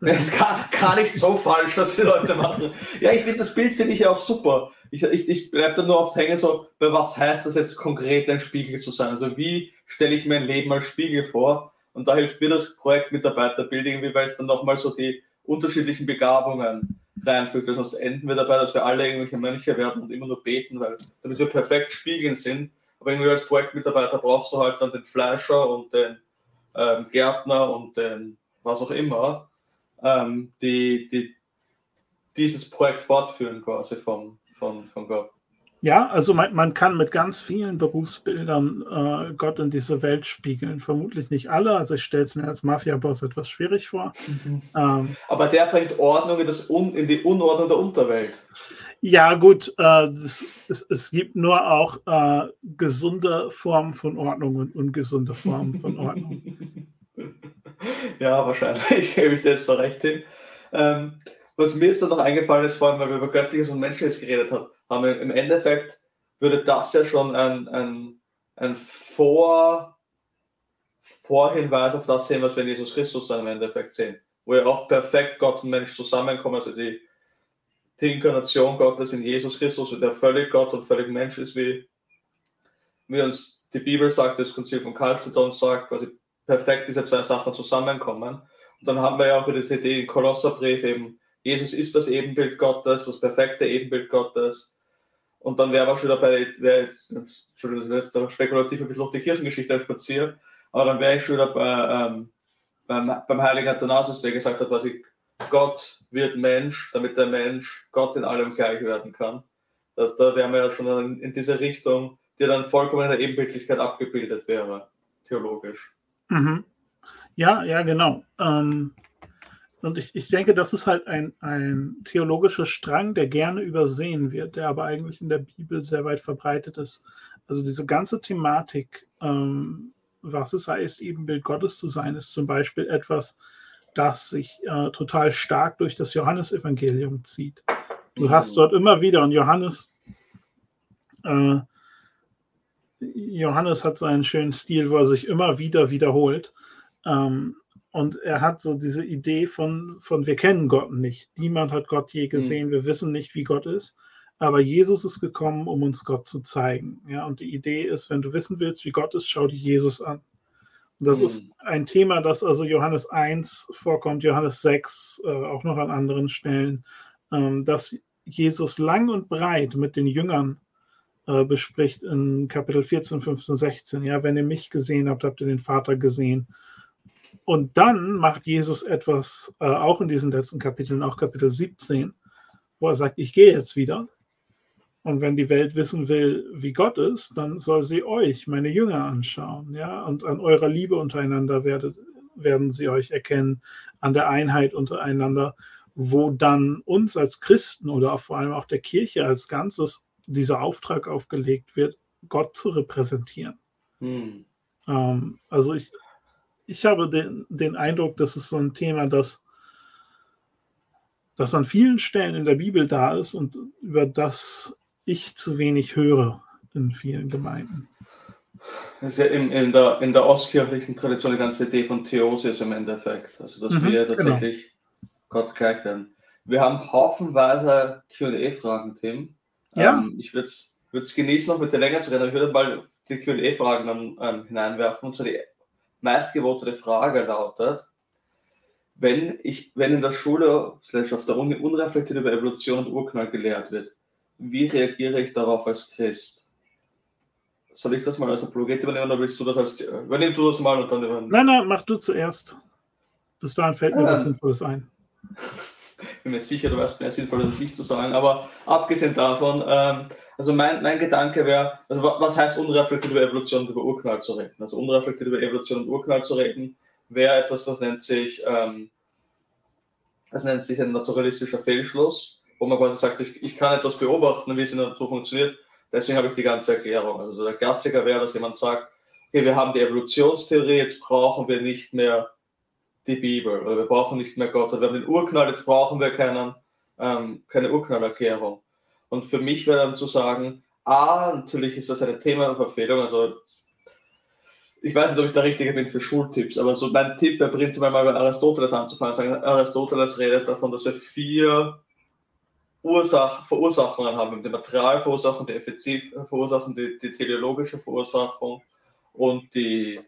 Ist gar, gar nicht so falsch, was die Leute machen. Ja, ich finde das Bild finde ich auch super. Ich, ich, ich bleibe da nur oft hängen, so, bei was heißt das jetzt konkret, ein Spiegel zu sein? Also wie stelle ich mein Leben als Spiegel vor? Und da hilft mir das Projekt Mitarbeiterbuilding, weil es dann nochmal so die unterschiedlichen Begabungen reinfügt. Weil sonst enden wir dabei, dass wir alle irgendwelche Mönche werden und immer nur beten, weil damit wir perfekt spiegeln sind. Aber irgendwie als Projektmitarbeiter brauchst du halt dann den Fleischer und den ähm, Gärtner und den was auch immer, ähm, die, die dieses Projekt fortführen quasi von, von, von Gott. Ja, also man, man, kann mit ganz vielen Berufsbildern äh, Gott in diese Welt spiegeln. Vermutlich nicht alle. Also ich stelle es mir als Mafia-Boss etwas schwierig vor. Mhm. Ähm, Aber der bringt Ordnung in, das Un in, die Unordnung der Unterwelt. Ja, gut. Äh, das, es, es, gibt nur auch äh, gesunde Formen von Ordnung und ungesunde Formen von Ordnung. ja, wahrscheinlich gebe ich dir jetzt da recht hin. Ähm, was mir jetzt dann noch eingefallen ist, vor allem, weil wir über Göttliches und Menschliches geredet haben haben wir im Endeffekt, würde das ja schon ein, ein, ein Vor, Vorhinweis auf das sehen, was wir in Jesus Christus dann im Endeffekt sehen. Wo ja auch perfekt Gott und Mensch zusammenkommen, also die, die Inkarnation Gottes in Jesus Christus, der völlig Gott und völlig Mensch ist, wie, wie uns die Bibel sagt, das Konzil von Chalcedon sagt, quasi perfekt diese zwei Sachen zusammenkommen. Und dann haben wir ja auch wieder diese Idee im Kolosserbrief eben, Jesus ist das Ebenbild Gottes, das perfekte Ebenbild Gottes. Und dann wäre man schon dabei, wär, Entschuldigung, das ist da spekulativ ein bisschen auf die Kirchengeschichte spaziert, aber dann wäre ich schon wieder bei, ähm, beim, beim heiligen Athanasius, der gesagt hat, was ich, Gott wird Mensch, damit der Mensch Gott in allem gleich werden kann. Das, da wären wir ja schon in, in diese Richtung, die dann vollkommen in der Ebenbildlichkeit abgebildet wäre, theologisch. Mhm. Ja, ja, genau. Ähm, und ich, ich denke, das ist halt ein, ein theologischer Strang, der gerne übersehen wird, der aber eigentlich in der Bibel sehr weit verbreitet ist. Also diese ganze Thematik, ähm, was es heißt, Ebenbild Gottes zu sein, ist zum Beispiel etwas, das sich äh, total stark durch das Johannesevangelium zieht. Du mhm. hast dort immer wieder, und Johannes, äh, Johannes hat so einen schönen Stil, wo er sich immer wieder wiederholt. Ähm, und er hat so diese Idee von, von, wir kennen Gott nicht. Niemand hat Gott je gesehen. Mhm. Wir wissen nicht, wie Gott ist. Aber Jesus ist gekommen, um uns Gott zu zeigen. Ja, und die Idee ist, wenn du wissen willst, wie Gott ist, schau dir Jesus an. Und das mhm. ist ein Thema, das also Johannes 1 vorkommt, Johannes 6, äh, auch noch an anderen Stellen, ähm, dass Jesus lang und breit mit den Jüngern äh, bespricht in Kapitel 14, 15, 16. Ja, wenn ihr mich gesehen habt, habt ihr den Vater gesehen. Und dann macht Jesus etwas, äh, auch in diesen letzten Kapiteln, auch Kapitel 17, wo er sagt, ich gehe jetzt wieder. Und wenn die Welt wissen will, wie Gott ist, dann soll sie euch, meine Jünger, anschauen. Ja? Und an eurer Liebe untereinander werdet, werden sie euch erkennen, an der Einheit untereinander, wo dann uns als Christen oder auch vor allem auch der Kirche als Ganzes dieser Auftrag aufgelegt wird, Gott zu repräsentieren. Hm. Ähm, also ich, ich habe den, den Eindruck, das ist so ein Thema, das, das an vielen Stellen in der Bibel da ist und über das ich zu wenig höre in vielen Gemeinden. Das ist ja in, in, der, in der ostkirchlichen Tradition die ganze Idee von Theosis im Endeffekt. Also, dass mhm, wir genau. tatsächlich genau. Gott gleich werden. Wir haben haufenweise QA-Fragen, Tim. Ja. Ähm, ich würde es genießen, noch mit dir länger zu reden, aber ich würde mal die QA-Fragen ähm, hineinwerfen. Und so die meistgewotete Frage lautet, wenn, ich, wenn in der Schule, slash auf der Uni, unreflektiert über Evolution und Urknall gelehrt wird, wie reagiere ich darauf als Christ? Soll ich das mal als Apologet übernehmen oder willst du das als. Übernimm du das mal und dann übernehmen? Nein, nein, mach du zuerst. Bis dahin fällt mir ähm, was Sinnvolles ein bin mir sicher, du weißt mehr sinnvoll als ich zu sagen. Aber abgesehen davon, ähm, also mein, mein Gedanke wäre, also was heißt unreflektiert über Evolution und über Urknall zu reden? Also unreflektiert über Evolution und Urknall zu reden, wäre etwas, das nennt sich, ähm, das nennt sich ein naturalistischer Fehlschluss, wo man quasi sagt, ich, ich kann etwas beobachten, wie es in der Natur funktioniert, deswegen habe ich die ganze Erklärung. Also der Klassiker wäre, dass jemand sagt, okay, wir haben die Evolutionstheorie, jetzt brauchen wir nicht mehr die Bibel oder wir brauchen nicht mehr Gott oder wir haben den Urknall, jetzt brauchen wir keinen, ähm, keine Urknallerklärung. Und für mich wäre dann zu sagen, A, natürlich ist das eine Themaverfehlung, also ich weiß nicht, ob ich der Richtige bin für Schultipps, aber so mein Tipp wäre prinzipiell mal bei Aristoteles anzufangen. Sagen, Aristoteles redet davon, dass wir vier Ursach Verursachungen haben, die Materialverursachung, die Effektivverursachung, die, die teleologische Verursachung und die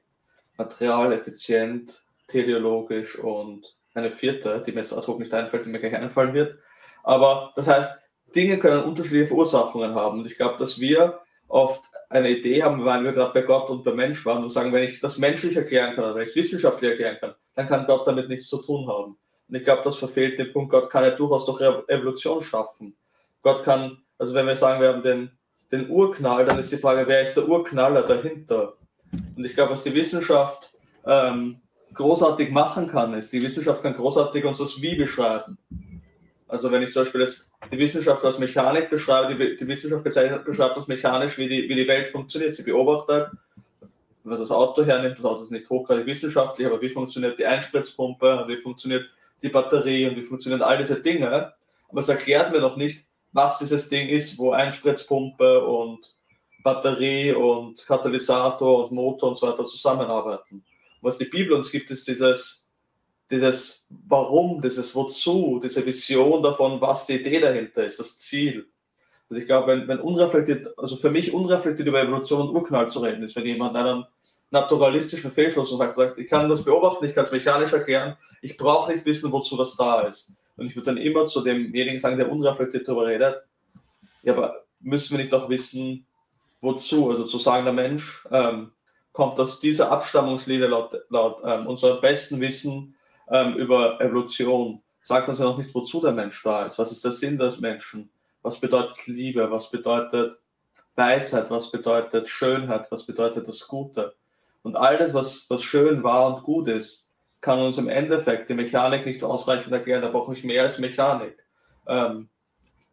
materialeffizient teleologisch und eine vierte, die mir jetzt ad hoc nicht einfällt, die mir gleich einfallen wird. Aber das heißt, Dinge können unterschiedliche Verursachungen haben. Und ich glaube, dass wir oft eine Idee haben, weil wir gerade bei Gott und bei Mensch waren und sagen, wenn ich das menschlich erklären kann oder wenn ich es wissenschaftlich erklären kann, dann kann Gott damit nichts zu tun haben. Und ich glaube, das verfehlt den Punkt, Gott kann ja durchaus durch Evolution schaffen. Gott kann, also wenn wir sagen, wir haben den, den Urknall, dann ist die Frage, wer ist der Urknaller dahinter? Und ich glaube, was die Wissenschaft ähm, großartig machen kann, ist, die Wissenschaft kann großartig uns das Wie beschreiben. Also wenn ich zum Beispiel das, die Wissenschaft als Mechanik beschreibe, die, die Wissenschaft bezeichnet, beschreibt das mechanisch, wie die, wie die Welt funktioniert. Sie beobachtet, wenn man das Auto hernimmt, das Auto ist nicht hochgradig wissenschaftlich, aber wie funktioniert die Einspritzpumpe, wie funktioniert die Batterie und wie funktionieren all diese Dinge. Aber es erklärt mir noch nicht, was dieses Ding ist, wo Einspritzpumpe und Batterie und Katalysator und Motor und so weiter zusammenarbeiten. Was die Bibel uns gibt, ist dieses, dieses Warum, dieses Wozu, diese Vision davon, was die Idee dahinter ist, das Ziel. Also ich glaube, wenn, wenn unreflektiert, also für mich unreflektiert über Evolution und Urknall zu reden, ist, wenn jemand einen naturalistischen Fehlschluss und sagt, sagt, ich kann das beobachten, ich kann es mechanisch erklären, ich brauche nicht wissen, wozu das da ist. Und ich würde dann immer zu demjenigen sagen, der unreflektiert darüber redet, ja, aber müssen wir nicht auch wissen, wozu? Also zu sagen, der Mensch ähm, kommt aus dieser Abstammungslinie laut, laut ähm, unserem besten Wissen ähm, über Evolution, sagt uns ja noch nicht, wozu der Mensch da ist. Was ist der Sinn des Menschen? Was bedeutet Liebe? Was bedeutet Weisheit? Was bedeutet Schönheit? Was bedeutet das Gute? Und alles, was, was schön, wahr und gut ist, kann uns im Endeffekt die Mechanik nicht ausreichend erklären. Da brauche ich mehr als Mechanik. Ähm,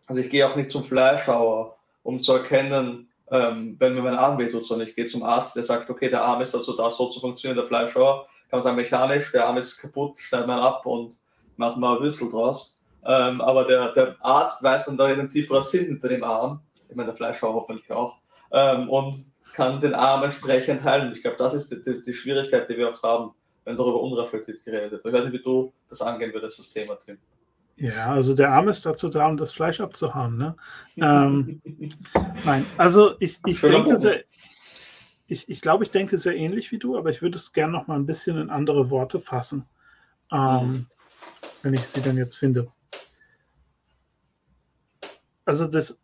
also ich gehe auch nicht zum Fleischhauer, um zu erkennen, ähm, wenn mir mein Arm wehtut, sondern ich gehe zum Arzt, der sagt, okay, der Arm ist also da, so zu funktionieren, der Fleischhauer kann man sagen, mechanisch, der Arm ist kaputt, schneid mal ab und mach mal Würstel draus. Ähm, aber der, der Arzt weiß dann, da ist ein tieferer Sinn hinter dem Arm, ich meine, der Fleischhauer hoffentlich auch, ähm, und kann den Arm entsprechend heilen. Ich glaube, das ist die, die, die, Schwierigkeit, die wir oft haben, wenn darüber unreflektiert geredet wird. Ich weiß nicht, wie du das angehen würdest, das Thema, Tim. Ja, also der Arm ist dazu da, um das Fleisch abzuhauen. Ne? ähm, nein, also ich, ich denke sehr, ich, ich glaube, ich denke sehr ähnlich wie du, aber ich würde es gerne noch mal ein bisschen in andere Worte fassen, ähm, wenn ich sie dann jetzt finde. Also das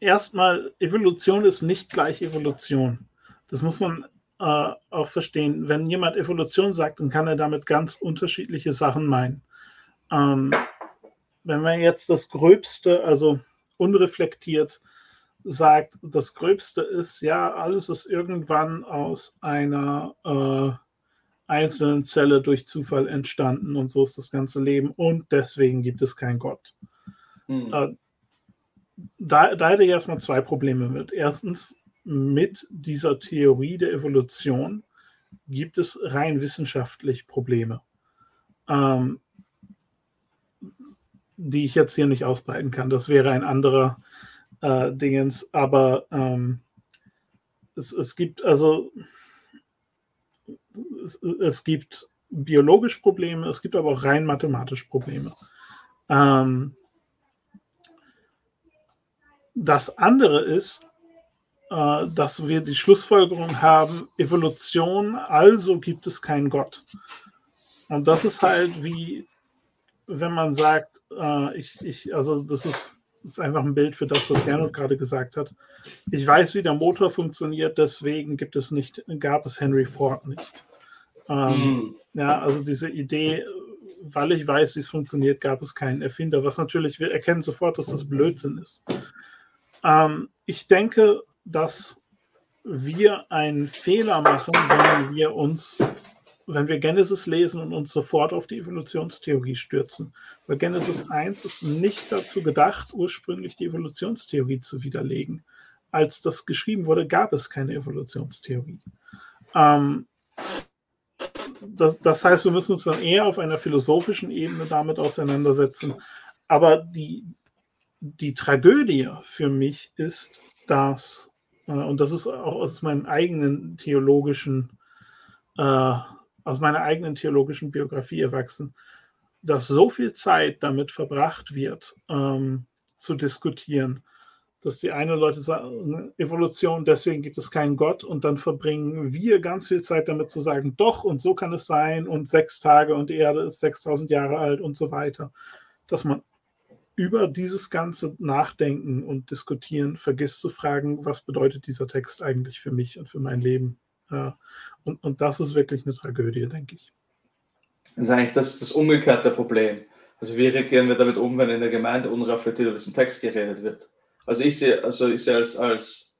erstmal, Evolution ist nicht gleich Evolution. Das muss man äh, auch verstehen. Wenn jemand Evolution sagt, dann kann er damit ganz unterschiedliche Sachen meinen. Ähm, wenn man jetzt das Gröbste, also unreflektiert sagt, das Gröbste ist, ja, alles ist irgendwann aus einer äh, einzelnen Zelle durch Zufall entstanden und so ist das ganze Leben und deswegen gibt es keinen Gott. Hm. Äh, da, da hätte ich erstmal zwei Probleme mit. Erstens, mit dieser Theorie der Evolution gibt es rein wissenschaftlich Probleme. Ähm, die ich jetzt hier nicht ausbreiten kann. Das wäre ein anderer äh, Dingens, aber ähm, es, es gibt also es, es, gibt biologisch Probleme, es gibt aber auch rein mathematisch Probleme. Ähm, das andere ist, äh, dass wir die Schlussfolgerung haben, Evolution, also gibt es keinen Gott. Und das ist halt wie wenn man sagt, äh, ich, ich, also das ist, das ist einfach ein Bild für das, was Gernot gerade gesagt hat. Ich weiß, wie der Motor funktioniert, deswegen gibt es nicht, gab es Henry Ford nicht. Ähm, mhm. Ja, also diese Idee, weil ich weiß, wie es funktioniert, gab es keinen Erfinder, was natürlich, wir erkennen sofort, dass das Blödsinn ist. Ähm, ich denke, dass wir einen Fehler machen, wenn wir uns wenn wir Genesis lesen und uns sofort auf die Evolutionstheorie stürzen. Weil Genesis 1 ist nicht dazu gedacht, ursprünglich die Evolutionstheorie zu widerlegen. Als das geschrieben wurde, gab es keine Evolutionstheorie. Ähm, das, das, heißt, wir müssen uns dann eher auf einer philosophischen Ebene damit auseinandersetzen. Aber die, die Tragödie für mich ist, dass, äh, und das ist auch aus meinen eigenen theologischen äh, aus meiner eigenen theologischen Biografie erwachsen, dass so viel Zeit damit verbracht wird, ähm, zu diskutieren, dass die einen Leute sagen, Evolution, deswegen gibt es keinen Gott und dann verbringen wir ganz viel Zeit damit zu sagen, doch und so kann es sein und sechs Tage und die Erde ist 6000 Jahre alt und so weiter, dass man über dieses ganze Nachdenken und Diskutieren vergisst zu fragen, was bedeutet dieser Text eigentlich für mich und für mein Leben. Und, und das ist wirklich eine Tragödie, denke ich. Das ist eigentlich das, das umgekehrte Problem. Also wie reagieren wir damit um, wenn in der Gemeinde unreflektiert über diesen Text geredet wird? Also ich sehe, also ich sehe als, als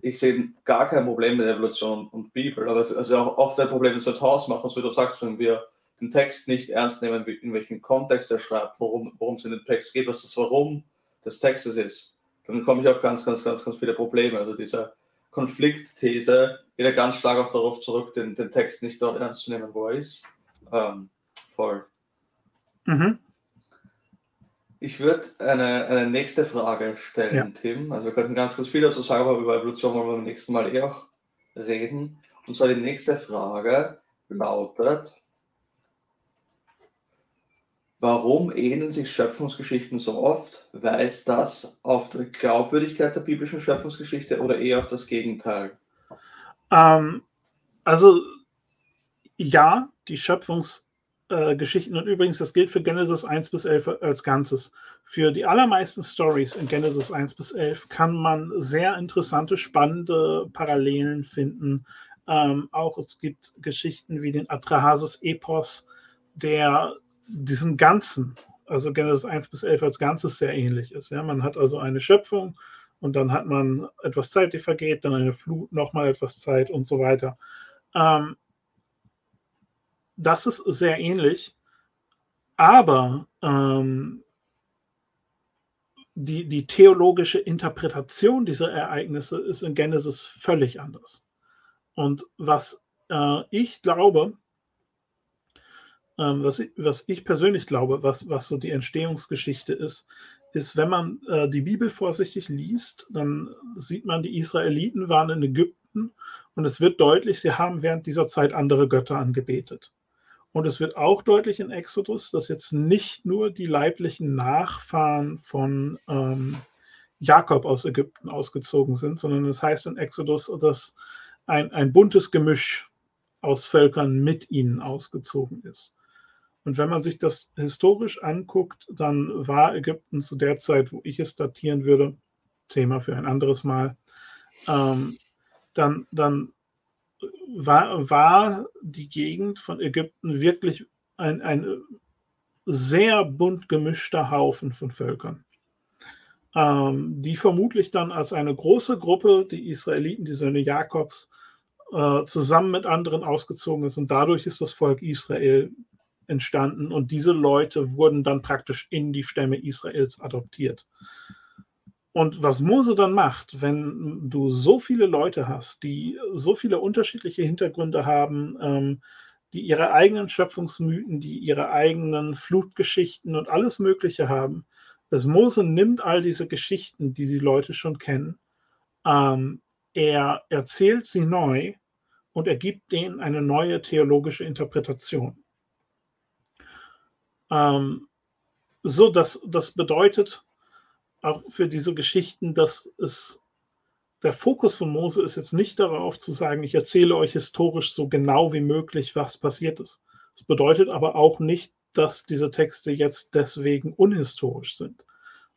ich sehe gar kein Problem mit Evolution und Bibel, aber also auch oft ein Problem ist als Hausmacher, so wie du sagst, wenn wir den Text nicht ernst nehmen, in welchem Kontext er schreibt, worum, worum es in dem Text geht, was das Warum des Textes ist, dann komme ich auf ganz, ganz, ganz, ganz viele Probleme. Also dieser Konfliktthese geht ja ganz stark auch darauf zurück, den, den Text nicht dort ernst zu nehmen, wo er ist. Ähm, voll. Mhm. Ich würde eine, eine nächste Frage stellen, ja. Tim. Also wir könnten ganz kurz viel dazu sagen, aber über Evolution wollen wir beim nächsten Mal eh auch reden. Und zwar die nächste Frage lautet, warum ähneln sich Schöpfungsgeschichten so oft? Weist das auf die Glaubwürdigkeit der biblischen Schöpfungsgeschichte oder eher auf das Gegenteil? Ähm, also ja, die Schöpfungsgeschichten äh. Und übrigens, das gilt für Genesis 1 bis 11 als Ganzes. Für die allermeisten Stories in Genesis 1 bis 11 kann man sehr interessante, spannende Parallelen finden. Ähm, auch es gibt Geschichten wie den Atrahasis-Epos, der diesem Ganzen, also Genesis 1 bis 11 als Ganzes sehr ähnlich ist. Ja? Man hat also eine Schöpfung und dann hat man etwas Zeit, die vergeht, dann eine Flut, nochmal etwas Zeit und so weiter. Ähm, das ist sehr ähnlich, aber ähm, die, die theologische Interpretation dieser Ereignisse ist in Genesis völlig anders. Und was äh, ich glaube, ähm, was, ich, was ich persönlich glaube, was, was so die Entstehungsgeschichte ist, ist, wenn man äh, die Bibel vorsichtig liest, dann sieht man, die Israeliten waren in Ägypten und es wird deutlich, sie haben während dieser Zeit andere Götter angebetet. Und es wird auch deutlich in Exodus, dass jetzt nicht nur die leiblichen Nachfahren von ähm, Jakob aus Ägypten ausgezogen sind, sondern es heißt in Exodus, dass ein, ein buntes Gemisch aus Völkern mit ihnen ausgezogen ist. Und wenn man sich das historisch anguckt, dann war Ägypten zu der Zeit, wo ich es datieren würde, Thema für ein anderes Mal, ähm, dann, dann war, war die Gegend von Ägypten wirklich ein, ein sehr bunt gemischter Haufen von Völkern, ähm, die vermutlich dann als eine große Gruppe, die Israeliten, die Söhne Jakobs, äh, zusammen mit anderen ausgezogen ist. Und dadurch ist das Volk Israel entstanden. Und diese Leute wurden dann praktisch in die Stämme Israels adoptiert. Und was Mose dann macht, wenn du so viele Leute hast, die so viele unterschiedliche Hintergründe haben, ähm, die ihre eigenen Schöpfungsmythen, die ihre eigenen Flutgeschichten und alles Mögliche haben, dass Mose nimmt all diese Geschichten, die die Leute schon kennen, ähm, er erzählt sie neu und er gibt denen eine neue theologische Interpretation. Ähm, so, das, das bedeutet, auch für diese Geschichten, dass es der Fokus von Mose ist jetzt nicht darauf zu sagen, ich erzähle euch historisch so genau wie möglich, was passiert ist. Das bedeutet aber auch nicht, dass diese Texte jetzt deswegen unhistorisch sind,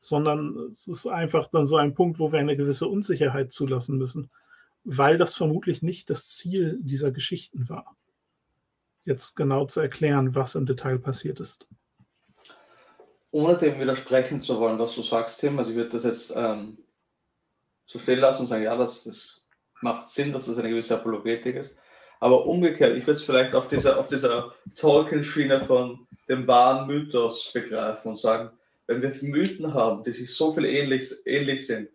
sondern es ist einfach dann so ein Punkt, wo wir eine gewisse Unsicherheit zulassen müssen, weil das vermutlich nicht das Ziel dieser Geschichten war, jetzt genau zu erklären, was im Detail passiert ist ohne dem widersprechen zu wollen, was du sagst, Tim, also ich würde das jetzt ähm, so stehen lassen und sagen, ja, das, das macht Sinn, dass das eine gewisse Apologetik ist. Aber umgekehrt, ich würde es vielleicht auf dieser, auf dieser Tolkien-Schiene von dem wahren Mythos begreifen und sagen, wenn wir Mythen haben, die sich so viel ähnlich, ähnlich sind,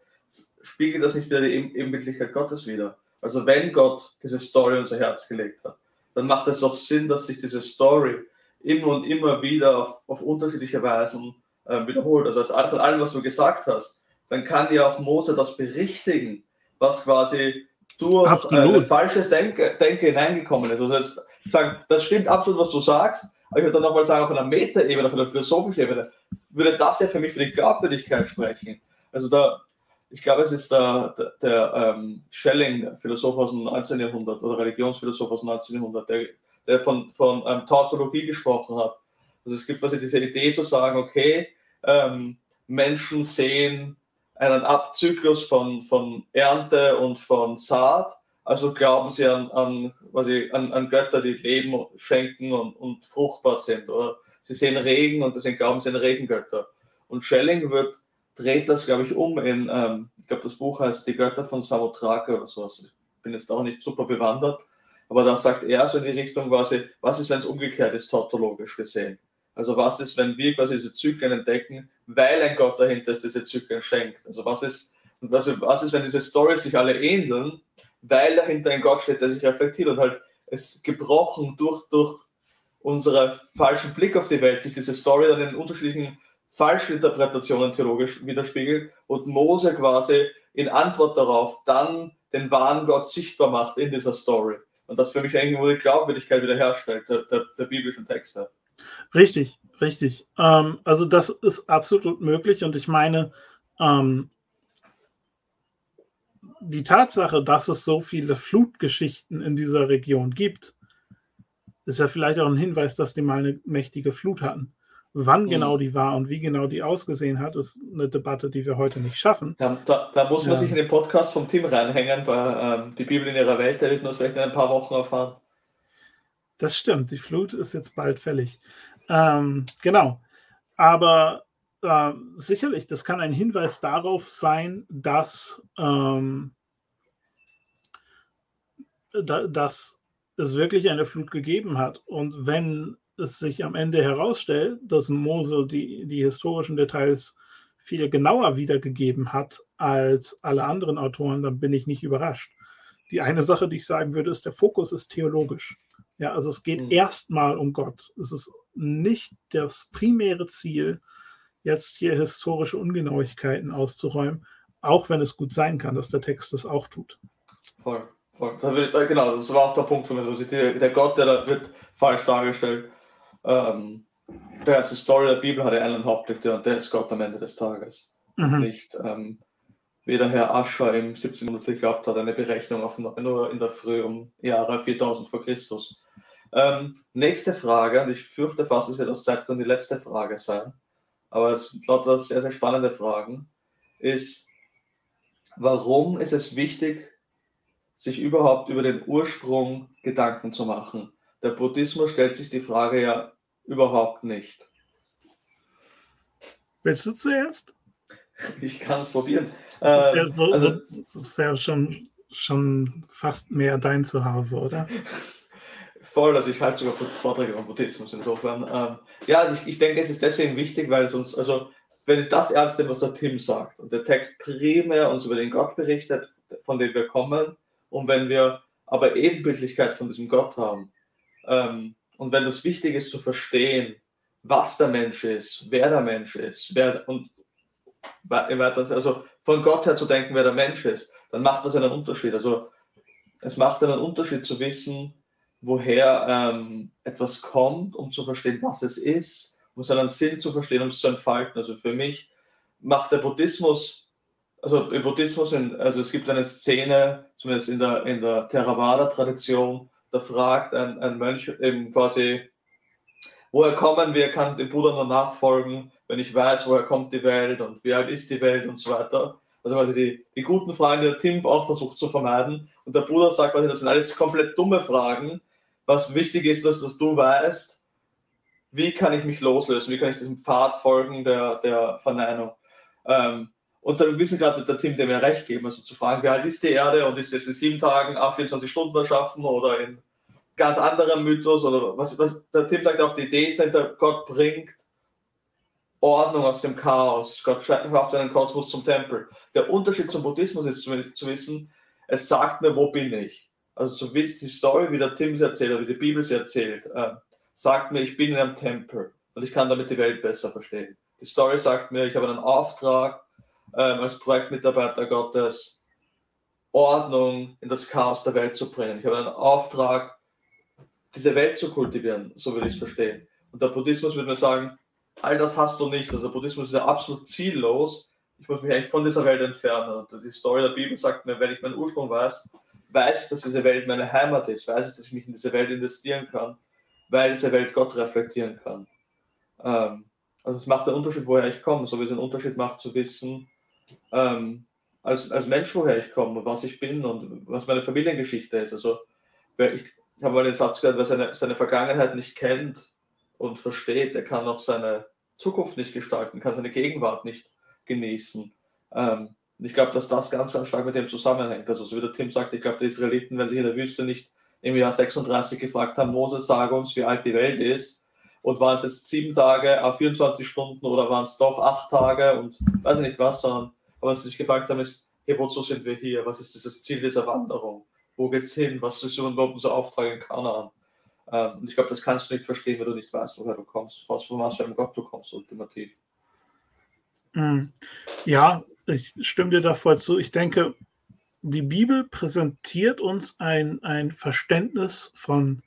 spiegelt das nicht wieder die Ebenbildlichkeit Gottes wieder. Also wenn Gott diese Story in unser Herz gelegt hat, dann macht es doch Sinn, dass sich diese Story immer und immer wieder auf, auf unterschiedliche Weisen äh, wiederholt. Also als von allem, was du gesagt hast, dann kann ja auch Mose das berichtigen, was quasi durch äh, falsches Denke, Denke hineingekommen ist. Also jetzt sagen, das stimmt absolut, was du sagst, aber ich würde dann nochmal sagen, auf einer Metaebene, auf einer philosophischen Ebene, würde das ja für mich für die Glaubwürdigkeit sprechen. Also da, ich glaube, es ist der, der, der ähm, Schelling, Philosoph aus dem 19. Jahrhundert oder Religionsphilosoph aus dem 19. Jahrhundert, der der von, von ähm, Tautologie gesprochen hat. Also es gibt quasi diese Idee zu sagen, okay, ähm, Menschen sehen einen Abzyklus von, von Ernte und von Saat, also glauben sie an, an, quasi an, an Götter, die Leben schenken und, und fruchtbar sind. Oder sie sehen Regen und deswegen glauben sie an Regengötter. Und Schelling wird, dreht das, glaube ich, um in, ähm, ich glaube, das Buch heißt Die Götter von Samothrake oder sowas. Ich bin jetzt auch nicht super bewandert. Aber da sagt er so in die Richtung quasi, was ist, wenn es umgekehrt ist, tautologisch gesehen? Also was ist, wenn wir quasi diese Zyklen entdecken, weil ein Gott dahinter ist, diese Zyklen schenkt? Also was ist, was, was ist, wenn diese Stories sich alle ähneln, weil dahinter ein Gott steht, der sich reflektiert und halt es gebrochen durch, durch unseren falschen Blick auf die Welt, sich diese Story dann in unterschiedlichen falsche Interpretationen theologisch widerspiegelt und Mose quasi in Antwort darauf dann den wahren Gott sichtbar macht in dieser Story. Und das für mich nur die Glaubwürdigkeit wiederherstellt, der, der, der biblischen Texte. Richtig, richtig. Ähm, also das ist absolut möglich und ich meine, ähm, die Tatsache, dass es so viele Flutgeschichten in dieser Region gibt, ist ja vielleicht auch ein Hinweis, dass die mal eine mächtige Flut hatten. Wann mhm. genau die war und wie genau die ausgesehen hat, ist eine Debatte, die wir heute nicht schaffen. Da, da, da muss man ja. sich in den Podcast vom Team reinhängen, bei ähm, Die Bibel in ihrer Welt, da wird man es vielleicht in ein paar Wochen erfahren. Das stimmt, die Flut ist jetzt bald fällig. Ähm, genau. Aber äh, sicherlich, das kann ein Hinweis darauf sein, dass, ähm, da, dass es wirklich eine Flut gegeben hat. Und wenn es sich am Ende herausstellt, dass Mose die, die historischen Details viel genauer wiedergegeben hat als alle anderen Autoren, dann bin ich nicht überrascht. Die eine Sache, die ich sagen würde, ist, der Fokus ist theologisch. Ja, also es geht mhm. erstmal um Gott. Es ist nicht das primäre Ziel, jetzt hier historische Ungenauigkeiten auszuräumen, auch wenn es gut sein kann, dass der Text das auch tut. Voll, voll. Genau, das war auch der Punkt von mir. Also der Gott, der da wird falsch dargestellt. Ähm, der ganze Story der Bibel hat ja einen Hauptdichter und der ist Gott am Ende des Tages. Mhm. Nicht ähm, wie der Herr Ascher im 17. Jahrhundert geglaubt hat, eine Berechnung auf nur in der Früh um Jahre 4000 vor Christus. Ähm, nächste Frage, und ich fürchte fast, es wird aus Zeitgründen die letzte Frage sein, aber es sind lauter sehr, sehr spannende Fragen, ist, warum ist es wichtig, sich überhaupt über den Ursprung Gedanken zu machen? Der Buddhismus stellt sich die Frage ja überhaupt nicht. Willst du zuerst? Ich kann es probieren. Das ist, ja, so, also, das ist ja schon, schon fast mehr dein Zuhause, oder? Voll, also ich halte sogar Vorträge über Buddhismus insofern. Ähm, ja, also ich, ich denke, es ist deswegen wichtig, weil sonst, also wenn ich das ernst nehme, was der Tim sagt und der Text primär uns über den Gott berichtet, von dem wir kommen, und wenn wir aber Ebenbildlichkeit von diesem Gott haben, ähm, und wenn das wichtig ist zu verstehen, was der Mensch ist, wer der Mensch ist, wer, und also von Gott her zu denken, wer der Mensch ist, dann macht das einen Unterschied. Also es macht einen Unterschied zu wissen, woher ähm, etwas kommt, um zu verstehen, was es ist, um seinen Sinn zu verstehen, um es zu entfalten. Also für mich macht der Buddhismus, also im Buddhismus, also es gibt eine Szene, zumindest in der, in der Theravada-Tradition, da fragt ein, ein Mönch eben quasi, woher kommen wir, kann dem Buddha nur nachfolgen, wenn ich weiß, woher kommt die Welt und wie alt ist die Welt und so weiter. Also quasi die, die guten Fragen, die der Tim auch versucht zu vermeiden. Und der Buddha sagt quasi, das sind alles komplett dumme Fragen. Was wichtig ist, dass, dass du weißt, wie kann ich mich loslösen, wie kann ich diesem Pfad folgen der, der Verneinung. Ähm, und so wissen gerade der Tim, dem wir recht geben, also zu fragen, wie alt ist die Erde und ist es in sieben Tagen, 24 Stunden erschaffen oder in ganz anderem Mythos oder was, was der Tim sagt auch, die Idee ist dahinter, Gott bringt Ordnung aus dem Chaos, Gott schafft einen Kosmos zum Tempel. Der Unterschied zum Buddhismus ist zumindest zu wissen, es sagt mir, wo bin ich. Also zu wissen, die Story, wie der Tim sie erzählt oder wie die Bibel sie erzählt, äh, sagt mir, ich bin in einem Tempel und ich kann damit die Welt besser verstehen. Die Story sagt mir, ich habe einen Auftrag, ähm, als Projektmitarbeiter Gottes Ordnung in das Chaos der Welt zu bringen. Ich habe einen Auftrag, diese Welt zu kultivieren, so würde ich es verstehen. Und der Buddhismus würde mir sagen, all das hast du nicht. Also der Buddhismus ist ja absolut ziellos. Ich muss mich eigentlich von dieser Welt entfernen. Und die Story der Bibel sagt mir, wenn ich meinen Ursprung weiß, weiß ich, dass diese Welt meine Heimat ist, weiß ich, dass ich mich in diese Welt investieren kann, weil diese Welt Gott reflektieren kann. Ähm, also es macht einen Unterschied, woher ich komme, so wie es einen Unterschied macht zu wissen, ähm, als, als Mensch, woher ich komme, was ich bin und was meine Familiengeschichte ist. Also ich habe mal den Satz gehört, wer seine, seine Vergangenheit nicht kennt und versteht, der kann auch seine Zukunft nicht gestalten, kann seine Gegenwart nicht genießen. Ähm, ich glaube, dass das ganz, ganz stark mit dem zusammenhängt. Also so wie der Tim sagt, ich glaube, die Israeliten, wenn sich in der Wüste nicht im Jahr 36 gefragt haben, Moses, sage uns, wie alt die Welt ist, und waren es jetzt sieben Tage, 24 Stunden oder waren es doch acht Tage und weiß ich nicht was, sondern aber was sie sich gefragt haben, ist, hey, wozu sind wir hier? Was ist dieses Ziel dieser Wanderung? Wo geht's hin? Was ist überhaupt unser Auftrag in Kanaan? Ähm, und ich glaube, das kannst du nicht verstehen, wenn du nicht weißt, woher du kommst, was von was für einem Gott du kommst, ultimativ. Hm. Ja, ich stimme dir da voll zu. Ich denke, die Bibel präsentiert uns ein, ein Verständnis von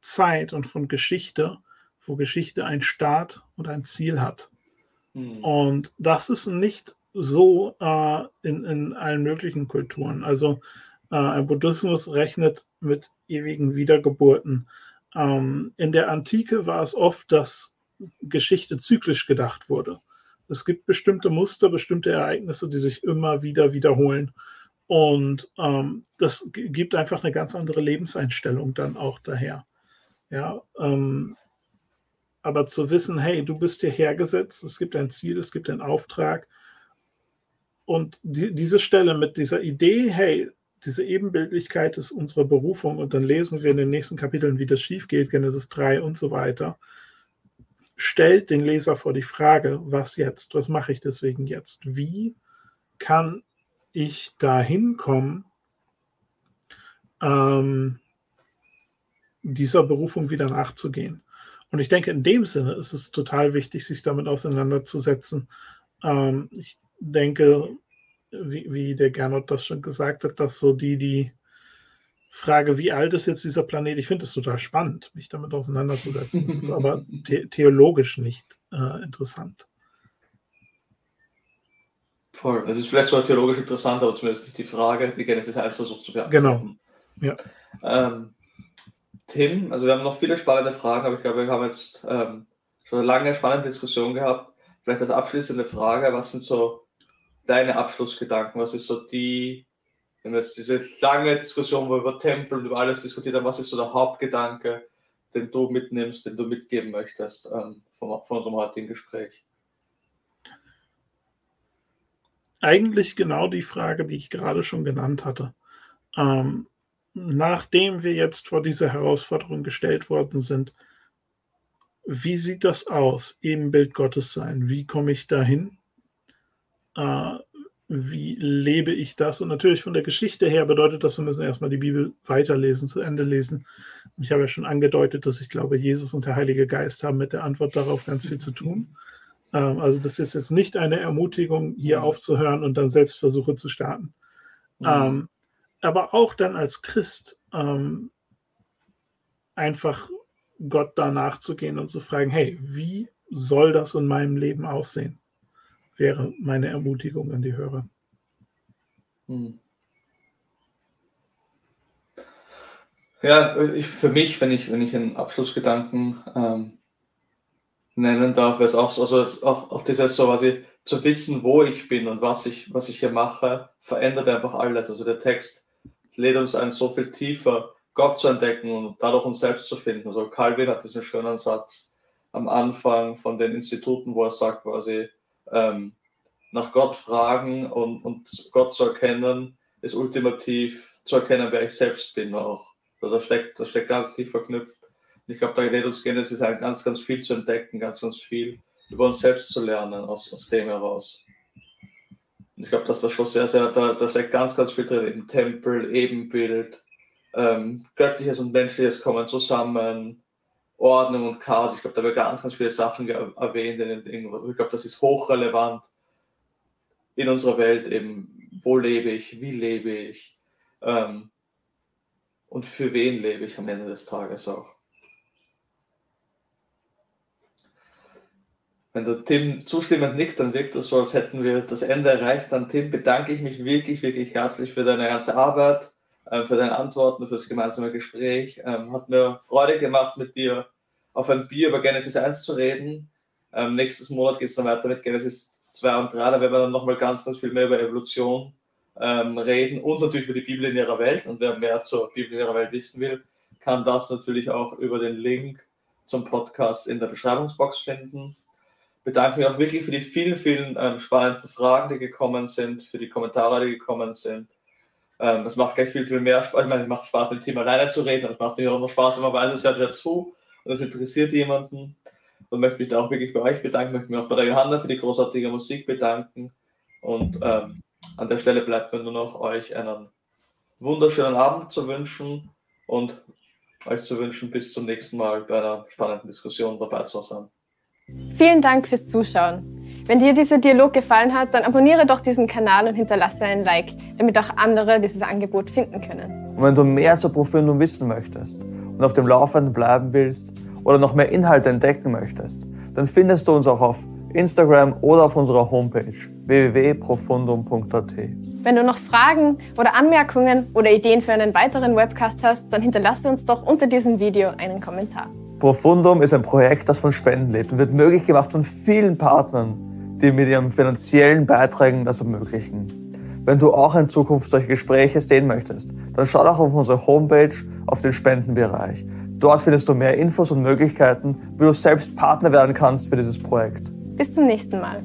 Zeit und von Geschichte, wo Geschichte ein Start und ein Ziel hat. Hm. Und das ist nicht so äh, in, in allen möglichen Kulturen. Also äh, Buddhismus rechnet mit ewigen Wiedergeburten. Ähm, in der Antike war es oft, dass Geschichte zyklisch gedacht wurde. Es gibt bestimmte Muster, bestimmte Ereignisse, die sich immer wieder wiederholen. Und ähm, das gibt einfach eine ganz andere Lebenseinstellung dann auch daher. Ja, ähm, aber zu wissen, hey, du bist hier hergesetzt, es gibt ein Ziel, es gibt einen Auftrag. Und die, diese Stelle mit dieser Idee, hey, diese Ebenbildlichkeit ist unsere Berufung und dann lesen wir in den nächsten Kapiteln, wie das schief geht, Genesis 3 und so weiter, stellt den Leser vor die Frage, was jetzt? Was mache ich deswegen jetzt? Wie kann ich da hinkommen, ähm, dieser Berufung wieder nachzugehen? Und ich denke, in dem Sinne ist es total wichtig, sich damit auseinanderzusetzen. Ähm, ich denke, wie, wie der Gernot das schon gesagt hat, dass so die, die Frage, wie alt ist jetzt dieser Planet, ich finde es total spannend, mich damit auseinanderzusetzen. Das ist aber the theologisch nicht äh, interessant. Voll. Es ist vielleicht so theologisch interessant, aber zumindest nicht die Frage, die Genesis 1 versucht zu beantworten. Genau. Ja. Ähm, Tim, also wir haben noch viele spannende Fragen, aber ich glaube, wir haben jetzt ähm, schon eine lange spannende Diskussion gehabt. Vielleicht als abschließende Frage, was sind so deine Abschlussgedanken? Was ist so die, wenn wir jetzt diese lange Diskussion, wo wir über Tempel und über alles diskutiert haben, was ist so der Hauptgedanke, den du mitnimmst, den du mitgeben möchtest ähm, von, von unserem heutigen Gespräch? Eigentlich genau die Frage, die ich gerade schon genannt hatte. Ähm, nachdem wir jetzt vor diese Herausforderung gestellt worden sind, wie sieht das aus, Ebenbild Gottes sein? Wie komme ich dahin? Äh, wie lebe ich das? Und natürlich von der Geschichte her bedeutet das, wir müssen erstmal die Bibel weiterlesen, zu Ende lesen. Ich habe ja schon angedeutet, dass ich glaube, Jesus und der Heilige Geist haben mit der Antwort darauf ganz viel zu tun. Ähm, also das ist jetzt nicht eine Ermutigung, hier aufzuhören und dann Selbstversuche zu starten. Mhm. Ähm, aber auch dann als Christ ähm, einfach Gott danach zu gehen und zu fragen, hey, wie soll das in meinem Leben aussehen? Wäre meine Ermutigung an die Hörer. Hm. Ja, ich, für mich, wenn ich, wenn ich einen Abschlussgedanken ähm, nennen darf, wäre es auch so, also auch, auch dieses so, ich, zu wissen, wo ich bin und was ich, was ich hier mache, verändert einfach alles. Also der Text lädt uns ein, so viel tiefer Gott zu entdecken und dadurch uns selbst zu finden. Also Calvin hat diesen schönen Satz am Anfang von den Instituten, wo er sagt quasi, ähm, nach Gott fragen und, und Gott zu erkennen, ist ultimativ zu erkennen, wer ich selbst bin auch. Also da steckt, das steckt ganz tief verknüpft. Und ich glaube, da geht uns Genesis ein ganz, ganz viel zu entdecken, ganz, ganz viel über uns selbst zu lernen aus, aus dem heraus. Und ich glaube, dass das schon sehr, sehr, da, da steckt ganz, ganz viel drin. Im Tempel, Ebenbild, ähm, Göttliches und Menschliches kommen zusammen, Ordnung und Chaos. Ich glaube, da werden ganz, ganz viele Sachen erwähnt. Ich glaube, das ist hochrelevant in unserer Welt eben, wo lebe ich, wie lebe ich ähm, und für wen lebe ich am Ende des Tages auch. Wenn der Tim zustimmend nickt, dann wirkt das so, als hätten wir das Ende erreicht. Dann, Tim, bedanke ich mich wirklich, wirklich herzlich für deine ganze Arbeit, für deine Antworten, für das gemeinsame Gespräch. Ähm, hat mir Freude gemacht, mit dir auf ein Bier über Genesis 1 zu reden. Ähm, nächstes Monat geht es dann weiter mit Genesis 2 und 3. Da werden wir dann nochmal ganz, ganz viel mehr über Evolution ähm, reden und natürlich über die Bibel in ihrer Welt. Und wer mehr zur Bibel in ihrer Welt wissen will, kann das natürlich auch über den Link zum Podcast in der Beschreibungsbox finden. Bedanke mich auch wirklich für die vielen, vielen ähm, spannenden Fragen, die gekommen sind, für die Kommentare, die gekommen sind. Ähm, es macht gleich viel, viel mehr Spaß. Ich meine, es macht Spaß, mit dem Thema alleine zu reden. Es macht mir auch immer Spaß, wenn man weiß, es hört wer zu und es interessiert jemanden und möchte mich da auch wirklich bei euch bedanken, möchte mich auch bei der Johanna für die großartige Musik bedanken. Und ähm, an der Stelle bleibt mir nur noch euch einen wunderschönen Abend zu wünschen und euch zu wünschen, bis zum nächsten Mal bei einer spannenden Diskussion dabei zu sein. Vielen Dank fürs Zuschauen. Wenn dir dieser Dialog gefallen hat, dann abonniere doch diesen Kanal und hinterlasse ein Like, damit auch andere dieses Angebot finden können. Und wenn du mehr zur Profundum wissen möchtest und auf dem Laufenden bleiben willst oder noch mehr Inhalte entdecken möchtest, dann findest du uns auch auf Instagram oder auf unserer Homepage www.profundum.at. Wenn du noch Fragen oder Anmerkungen oder Ideen für einen weiteren Webcast hast, dann hinterlasse uns doch unter diesem Video einen Kommentar. Profundum ist ein Projekt, das von Spenden lebt und wird möglich gemacht von vielen Partnern, die mit ihren finanziellen Beiträgen das ermöglichen. Wenn du auch in Zukunft solche Gespräche sehen möchtest, dann schau doch auf unsere Homepage auf den Spendenbereich. Dort findest du mehr Infos und Möglichkeiten, wie du selbst Partner werden kannst für dieses Projekt. Bis zum nächsten Mal.